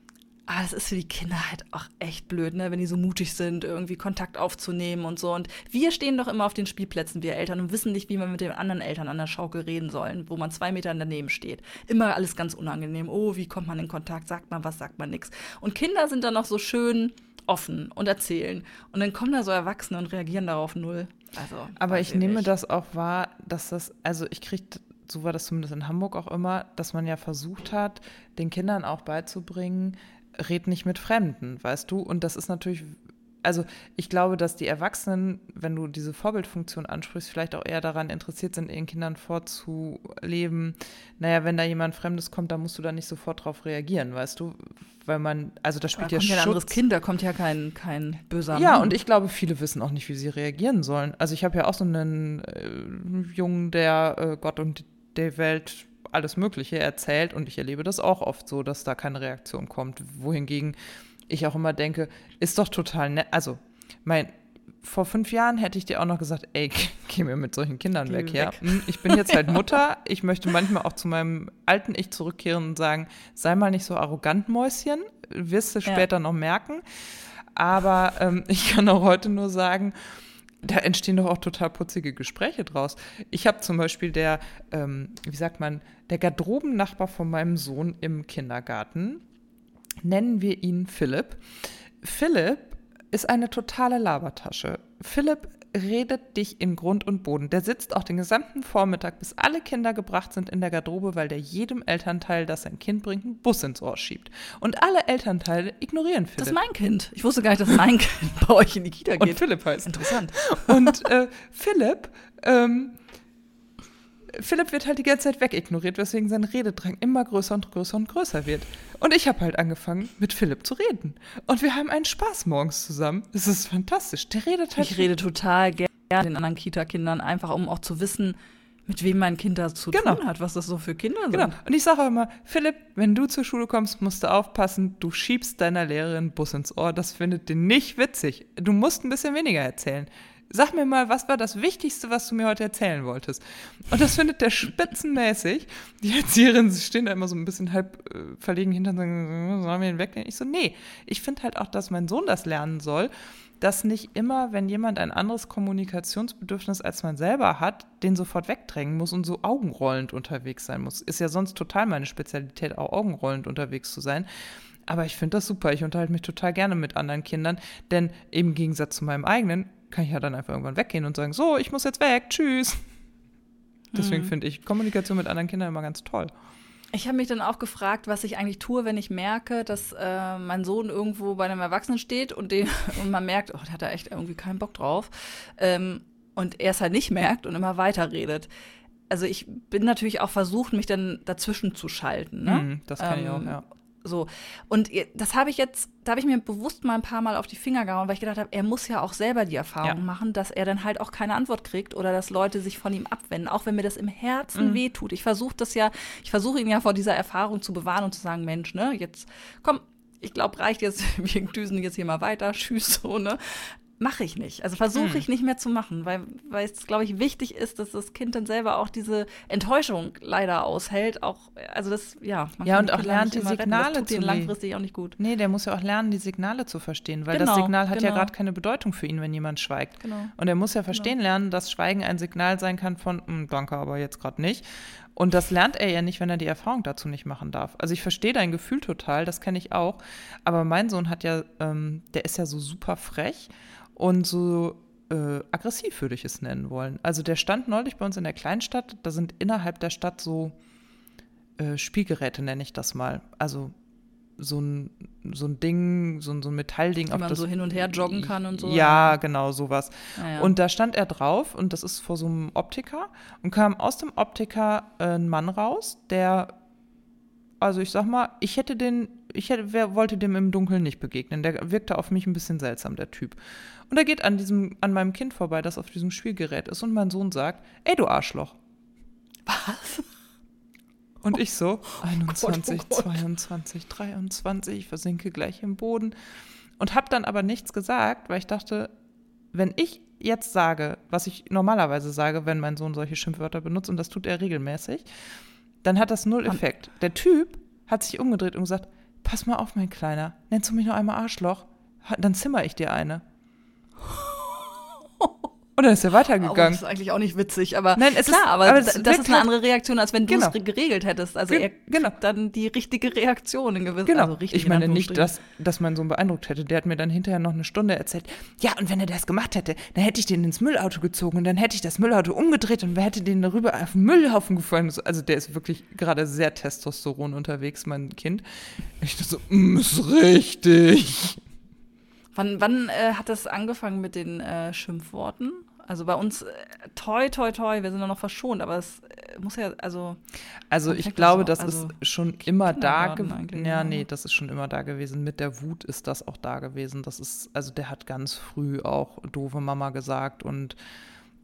aber das ist für die Kinder halt auch echt blöd, ne? wenn die so mutig sind, irgendwie Kontakt aufzunehmen und so. Und wir stehen doch immer auf den Spielplätzen, wir Eltern, und wissen nicht, wie wir mit den anderen Eltern an der Schaukel reden sollen, wo man zwei Meter daneben steht. Immer alles ganz unangenehm. Oh, wie kommt man in Kontakt? Sagt man was, sagt man nichts. Und Kinder sind dann noch so schön offen und erzählen. Und dann kommen da so Erwachsene und reagieren darauf null. Also, Aber ich nehme nicht. das auch wahr, dass das, also ich kriege so war das zumindest in Hamburg auch immer, dass man ja versucht hat, den Kindern auch beizubringen, red nicht mit Fremden, weißt du? Und das ist natürlich, also ich glaube, dass die Erwachsenen, wenn du diese Vorbildfunktion ansprichst, vielleicht auch eher daran interessiert sind, ihren Kindern vorzuleben, naja, wenn da jemand Fremdes kommt, dann musst du da nicht sofort drauf reagieren, weißt du? Weil man, also da spielt da ja kommt ja ein anderes Kind, da kommt ja kein, kein böser Ja, Mann. und ich glaube, viele wissen auch nicht, wie sie reagieren sollen. Also ich habe ja auch so einen äh, Jungen, der äh, Gott und der Welt alles Mögliche erzählt und ich erlebe das auch oft so, dass da keine Reaktion kommt. Wohingegen ich auch immer denke, ist doch total nett. Also, mein, vor fünf Jahren hätte ich dir auch noch gesagt, ey, geh mir mit solchen Kindern weg, weg, ja. Hm, ich bin jetzt halt Mutter. Ich möchte manchmal auch zu meinem alten Ich zurückkehren und sagen, sei mal nicht so arrogant, Mäuschen. Wirst du später ja. noch merken. Aber ähm, ich kann auch heute nur sagen, da entstehen doch auch total putzige Gespräche draus. Ich habe zum Beispiel der, ähm, wie sagt man, der Garderobennachbar von meinem Sohn im Kindergarten, nennen wir ihn Philipp. Philipp ist eine totale Labertasche. Philipp redet dich in Grund und Boden. Der sitzt auch den gesamten Vormittag, bis alle Kinder gebracht sind in der Garderobe, weil der jedem Elternteil, das sein Kind bringt, einen Bus ins Ohr schiebt. Und alle Elternteile ignorieren Philipp. Das ist mein Kind. Ich wusste gar nicht, dass mein Kind bei euch in die Kita geht. Und Philipp heißt. Interessant. Und äh, Philipp ähm, Philipp wird halt die ganze Zeit wegignoriert, weswegen sein Rededrang immer größer und größer und größer wird. Und ich habe halt angefangen, mit Philipp zu reden. Und wir haben einen Spaß morgens zusammen. Es ist fantastisch. Der redet halt. Ich rede total gerne den anderen Kita-Kindern, einfach um auch zu wissen, mit wem mein Kind da zu genau. tun hat, was das so für Kinder sind. Genau. Und ich sage auch immer, Philipp, wenn du zur Schule kommst, musst du aufpassen, du schiebst deiner Lehrerin Bus ins Ohr. Das findet die nicht witzig. Du musst ein bisschen weniger erzählen. Sag mir mal, was war das Wichtigste, was du mir heute erzählen wolltest? Und das findet der spitzenmäßig. Die Erzieherin stehen da immer so ein bisschen halb äh, verlegen hinter und sagen, sollen wir ihn wegnehmen? Ich so, nee. Ich finde halt auch, dass mein Sohn das lernen soll, dass nicht immer, wenn jemand ein anderes Kommunikationsbedürfnis als man selber hat, den sofort wegdrängen muss und so augenrollend unterwegs sein muss. Ist ja sonst total meine Spezialität, auch augenrollend unterwegs zu sein. Aber ich finde das super. Ich unterhalte mich total gerne mit anderen Kindern, denn im Gegensatz zu meinem eigenen kann ich ja dann einfach irgendwann weggehen und sagen, so, ich muss jetzt weg, tschüss. Deswegen mhm. finde ich Kommunikation mit anderen Kindern immer ganz toll. Ich habe mich dann auch gefragt, was ich eigentlich tue, wenn ich merke, dass äh, mein Sohn irgendwo bei einem Erwachsenen steht und, den, und man merkt, oh, der hat da echt irgendwie keinen Bock drauf. Ähm, und er es halt nicht merkt und immer weiterredet. Also ich bin natürlich auch versucht, mich dann dazwischen zu schalten. Ne? Mhm, das kann ähm, ich auch, ja. So. Und das habe ich jetzt, da habe ich mir bewusst mal ein paar Mal auf die Finger gehauen, weil ich gedacht habe, er muss ja auch selber die Erfahrung ja. machen, dass er dann halt auch keine Antwort kriegt oder dass Leute sich von ihm abwenden, auch wenn mir das im Herzen mhm. wehtut. Ich versuche das ja, ich versuche ihn ja vor dieser Erfahrung zu bewahren und zu sagen, Mensch, ne, jetzt komm, ich glaube, reicht jetzt, wir düsen jetzt hier mal weiter, tschüss, so, ne? Mache ich nicht. Also versuche hm. ich nicht mehr zu machen, weil, weil es, glaube ich, wichtig ist, dass das Kind dann selber auch diese Enttäuschung leider aushält. Auch, also das, ja. ja, und auch lernt, die Signale zu langfristig auch nicht gut. Nee, der muss ja auch lernen, die Signale zu verstehen, weil genau, das Signal hat genau. ja gerade keine Bedeutung für ihn, wenn jemand schweigt. Genau. Und er muss ja verstehen genau. lernen, dass Schweigen ein Signal sein kann von, hm, danke, aber jetzt gerade nicht. Und das lernt er ja nicht, wenn er die Erfahrung dazu nicht machen darf. Also ich verstehe dein Gefühl total, das kenne ich auch. Aber mein Sohn hat ja, ähm, der ist ja so super frech und so äh, aggressiv würde ich es nennen wollen. Also der stand neulich bei uns in der Kleinstadt, da sind innerhalb der Stadt so äh, Spielgeräte, nenne ich das mal. Also so ein, so ein Ding, so ein, so ein Metallding. Wie man das, so hin und her joggen kann und so. Ja, genau, sowas. Ah, ja. Und da stand er drauf und das ist vor so einem Optiker und kam aus dem Optiker äh, ein Mann raus, der, also ich sag mal, ich hätte den, ich hätte, wer wollte dem im Dunkeln nicht begegnen. Der wirkte auf mich ein bisschen seltsam, der Typ. Und er geht an diesem, an meinem Kind vorbei, das auf diesem Spielgerät ist, und mein Sohn sagt, ey du Arschloch. Was? Und ich so, 21, oh Gott, oh 22, 23, ich versinke gleich im Boden. Und habe dann aber nichts gesagt, weil ich dachte, wenn ich jetzt sage, was ich normalerweise sage, wenn mein Sohn solche Schimpfwörter benutzt, und das tut er regelmäßig, dann hat das null Effekt. Der Typ hat sich umgedreht und gesagt, pass mal auf, mein Kleiner, nennst du mich noch einmal Arschloch? Dann zimmer ich dir eine. Und dann ist er weitergegangen. Aber das ist eigentlich auch nicht witzig, aber Nein, es klar, ist, aber, aber das ist eine andere Reaktion, als wenn du genau. es geregelt hättest. Also er genau. dann die richtige Reaktion in gewissen genau. also richtig Ich meine nicht, dass, dass mein Sohn beeindruckt hätte. Der hat mir dann hinterher noch eine Stunde erzählt, ja, und wenn er das gemacht hätte, dann hätte ich den ins Müllauto gezogen und dann hätte ich das Müllauto umgedreht und wer hätte den darüber auf den Müllhaufen gefallen. Also der ist wirklich gerade sehr Testosteron unterwegs, mein Kind. Ich dachte so, mm, ist richtig. Wann, wann äh, hat das angefangen mit den äh, Schimpfworten? Also bei uns, äh, toi, toi, toi, wir sind da noch verschont, aber es äh, muss ja, also. Also ich glaube, das, das also ist schon immer da gewesen. Ja, ne? nee, das ist schon immer da gewesen. Mit der Wut ist das auch da gewesen. Das ist, also der hat ganz früh auch doofe Mama gesagt und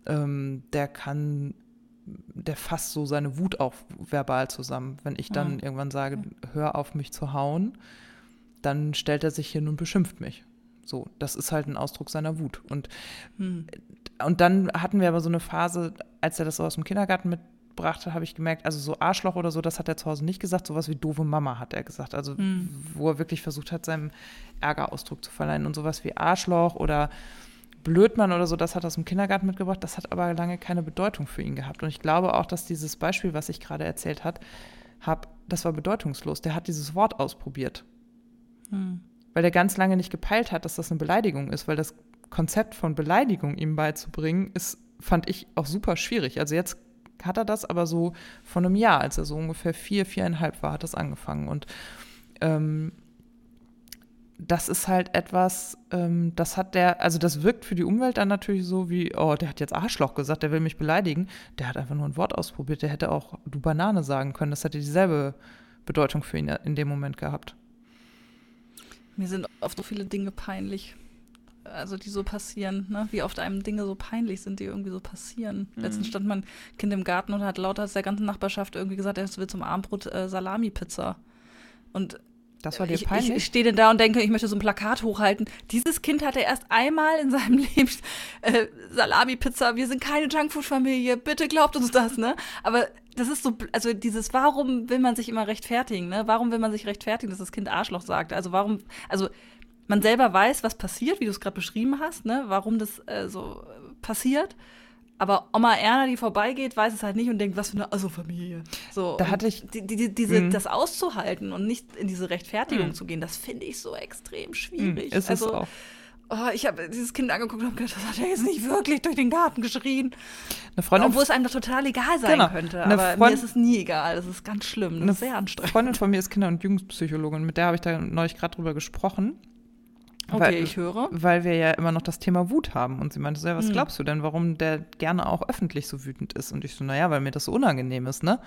ähm, der kann, der fasst so seine Wut auch verbal zusammen. Wenn ich dann ja. irgendwann sage, hör auf mich zu hauen, dann stellt er sich hin und beschimpft mich. So, das ist halt ein Ausdruck seiner Wut. Und, hm. Und dann hatten wir aber so eine Phase, als er das so aus dem Kindergarten mitbrachte, habe ich gemerkt, also so Arschloch oder so, das hat er zu Hause nicht gesagt, sowas wie doofe Mama hat er gesagt. Also hm. wo er wirklich versucht hat, seinem Ärger Ausdruck zu verleihen. Und sowas wie Arschloch oder Blödmann oder so, das hat er aus dem Kindergarten mitgebracht, das hat aber lange keine Bedeutung für ihn gehabt. Und ich glaube auch, dass dieses Beispiel, was ich gerade erzählt hat, habe, das war bedeutungslos. Der hat dieses Wort ausprobiert. Hm weil er ganz lange nicht gepeilt hat, dass das eine Beleidigung ist, weil das Konzept von Beleidigung ihm beizubringen, ist, fand ich auch super schwierig. Also jetzt hat er das aber so von einem Jahr, als er so ungefähr vier, viereinhalb war, hat das angefangen. Und ähm, das ist halt etwas, ähm, das hat der, also das wirkt für die Umwelt dann natürlich so wie, oh, der hat jetzt Arschloch gesagt, der will mich beleidigen. Der hat einfach nur ein Wort ausprobiert, der hätte auch du Banane sagen können. Das hätte dieselbe Bedeutung für ihn in dem Moment gehabt. Mir sind oft so viele Dinge peinlich. Also die so passieren, ne? Wie oft einem Dinge so peinlich sind, die irgendwie so passieren. Mhm. Letztens stand mein Kind im Garten und hat lauter aus der ganzen Nachbarschaft irgendwie gesagt, es will zum Abendbrot äh, Salami-Pizza. Und das war dir ich, peinlich? Ich, ich stehe denn da und denke, ich möchte so ein Plakat hochhalten. Dieses Kind hatte erst einmal in seinem Leben äh, Salami-Pizza. Wir sind keine Junkfood-Familie. Bitte glaubt uns das, ne? Aber das ist so, also dieses, warum will man sich immer rechtfertigen, ne? Warum will man sich rechtfertigen, dass das Kind Arschloch sagt? Also warum, also man selber weiß, was passiert, wie du es gerade beschrieben hast, ne? Warum das äh, so passiert. Aber Oma Erna, die vorbeigeht, weiß es halt nicht und denkt, was für eine Asso-Familie. So, da hatte ich die, die, diese, mhm. das auszuhalten und nicht in diese Rechtfertigung mhm. zu gehen, das finde ich so extrem schwierig. Mhm, ist also, es auch. Oh, ich habe dieses Kind angeguckt und habe gedacht, das hat er jetzt nicht wirklich durch den Garten geschrien. Eine Freundin, Obwohl es einem doch total egal sein Genau. könnte. Eine Aber Freund- mir ist es nie egal. Das ist ganz schlimm. Das Eine ist sehr anstrengend. Freundin von mir ist Kinder- und Jugendpsychologin, mit der habe ich da neulich gerade drüber gesprochen. Okay, weil, ich höre. Weil wir ja immer noch das Thema Wut haben. Und sie meinte so, ja, was Hm. glaubst du denn, warum der gerne auch öffentlich so wütend ist? Und ich so, naja, weil mir das so unangenehm ist, ne?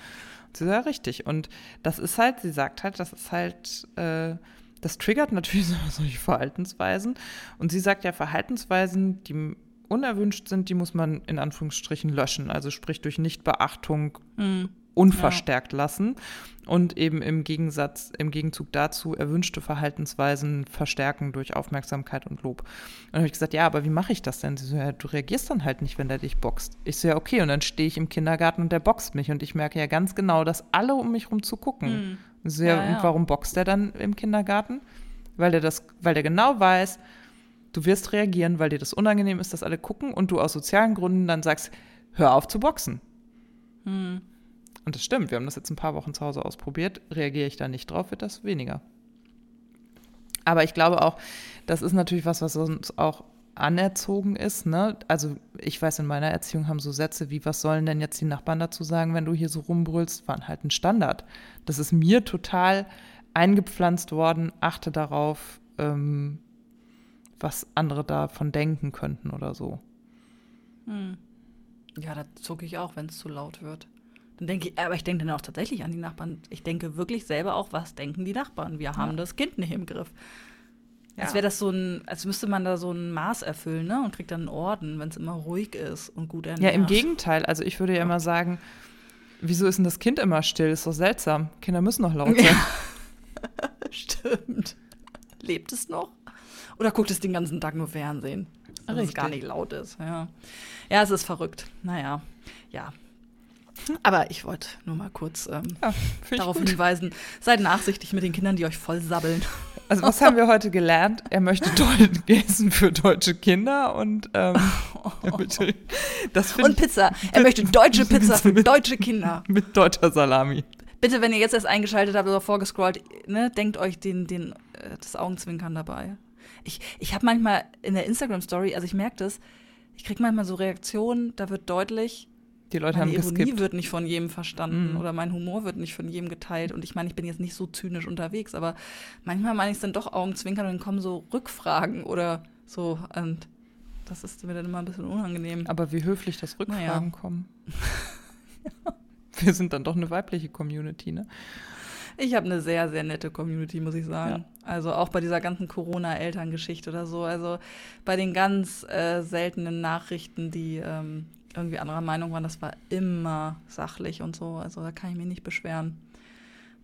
Und sie so, ja, richtig. Und das ist halt, sie sagt halt, das ist halt, äh, das triggert natürlich so- solche Verhaltensweisen. Und sie sagt ja, Verhaltensweisen, die unerwünscht sind, die muss man in Anführungsstrichen löschen. Also sprich durch Nichtbeachtung Hm. Unverstärkt lassen und eben im Gegensatz, im Gegenzug dazu erwünschte Verhaltensweisen verstärken durch Aufmerksamkeit und Lob. Und dann habe ich gesagt, ja, aber wie mache ich das denn? Sie so, ja, du reagierst dann halt nicht, wenn der dich boxt. Ich so, ja, okay, und dann stehe ich im Kindergarten und der boxt mich und ich merke ja ganz genau, dass alle um mich rum zu gucken. Hm. Sie so, ja, Ja, ja. und warum boxt der dann im Kindergarten? Weil der das, weil der genau weiß, du wirst reagieren, weil dir das unangenehm ist, dass alle gucken und du aus sozialen Gründen dann sagst, hör auf zu boxen. Hm. Und das stimmt, wir haben das jetzt ein paar Wochen zu Hause ausprobiert. Reagiere ich da nicht drauf, wird das weniger. Aber ich glaube auch, das ist natürlich was, was uns auch anerzogen ist. Ne? Also ich weiß, in meiner Erziehung haben so Sätze wie, was sollen denn jetzt die Nachbarn dazu sagen, wenn du hier so rumbrüllst, waren halt ein Standard. Das ist mir total eingepflanzt worden, achte darauf, ähm, was andere davon denken könnten oder so. Hm. Ja, da zucke ich auch, wenn es zu laut wird. Dann denke ich, aber ich denke dann auch tatsächlich an die Nachbarn. Ich denke wirklich selber auch, was denken die Nachbarn? Wir haben Ja. das Kind nicht im Griff. Als Ja. wäre das so ein, als müsste man da so ein Maß erfüllen, ne? Und kriegt dann einen Orden, wenn es immer ruhig ist und gut ernährt. Ja, im Gegenteil. Also ich würde ja immer sagen, wieso ist denn das Kind immer still? Ist doch seltsam. Kinder müssen noch laut sein. Stimmt. Lebt es noch? Oder guckt es den ganzen Tag nur Fernsehen? Dass es Richtig. gar nicht laut ist. Ja. ja, es ist verrückt. Naja, ja. Aber ich wollte nur mal kurz ähm, Ja, darauf hinweisen, seid nachsichtig mit den Kindern, die euch voll sabbeln. Also was haben wir heute gelernt? Er möchte Deu- Essen für deutsche Kinder und ähm, er möchte, das Und Pizza. Er möchte deutsche Pizza für deutsche Kinder. mit deutscher Salami. Bitte, wenn ihr jetzt erst eingeschaltet habt oder vorgescrollt, ne, denkt euch den, den, äh, das Augenzwinkern dabei. Ich, ich habe manchmal in der Instagram-Story, also ich merke das, ich kriege manchmal so Reaktionen, da wird deutlich, Die Leute meine haben Ironie geskippt. wird nicht von jedem verstanden Mhm. oder mein Humor wird nicht von jedem geteilt. Und ich meine, ich bin jetzt nicht so zynisch unterwegs, aber manchmal meine ich es dann doch Augenzwinkern und dann kommen so Rückfragen oder so. Und das ist mir dann immer ein bisschen unangenehm. Aber wie höflich das Rückfragen Naja. kommen. Wir sind dann doch eine weibliche Community, ne? Ich habe eine sehr, sehr nette Community, muss ich sagen. Also auch bei dieser ganzen Corona-Elterngeschichte oder so. Also bei den ganz äh, seltenen Nachrichten, die ähm, irgendwie anderer Meinung waren, das war immer sachlich und so. Also da kann ich mich nicht beschweren.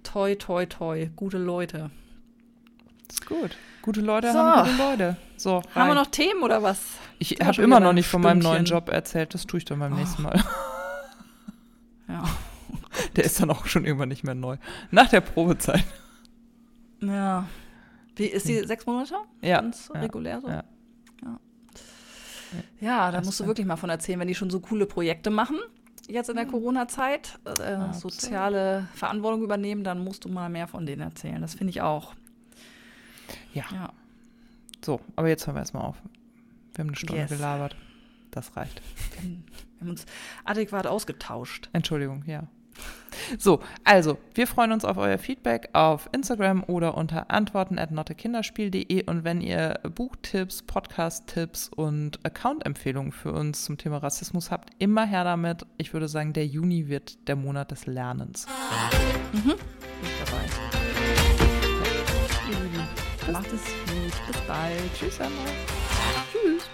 Toi, toi, toi. Gute Leute. Ist gut. Gute Leute So. haben gute Leute. So, rein. Haben wir noch Themen oder was? ich habe immer noch nicht von meinem neuen? Job erzählt. Das tue ich dann beim Oh. nächsten Mal. Ja. Der ist dann auch schon irgendwann nicht mehr neu. Nach der Probezeit. ja. Wie, ist die sechs Monate? Ja, Ganz ja, regulär so? Ja, ja da musst du wirklich mal von erzählen, wenn die schon so coole Projekte machen, jetzt in der Corona-Zeit, äh, soziale Verantwortung übernehmen, dann musst du mal mehr von denen erzählen. Das finde ich auch. Ja. Ja. So, aber jetzt hören wir erstmal auf. Wir haben eine Stunde Yes. gelabert. Das reicht. Wir haben uns adäquat ausgetauscht. Entschuldigung, ja. So, also, wir freuen uns auf euer Feedback auf Instagram oder unter antworten at nottekinderspiel.de und wenn ihr Buchtipps, Podcast-Tipps und Account-Empfehlungen für uns zum Thema Rassismus habt, immer her damit. Ich würde sagen, der Juni wird der Monat des Lernens. Ich dabei. Macht es gut. Bis bald. Tschüss, Anna. Tschüss.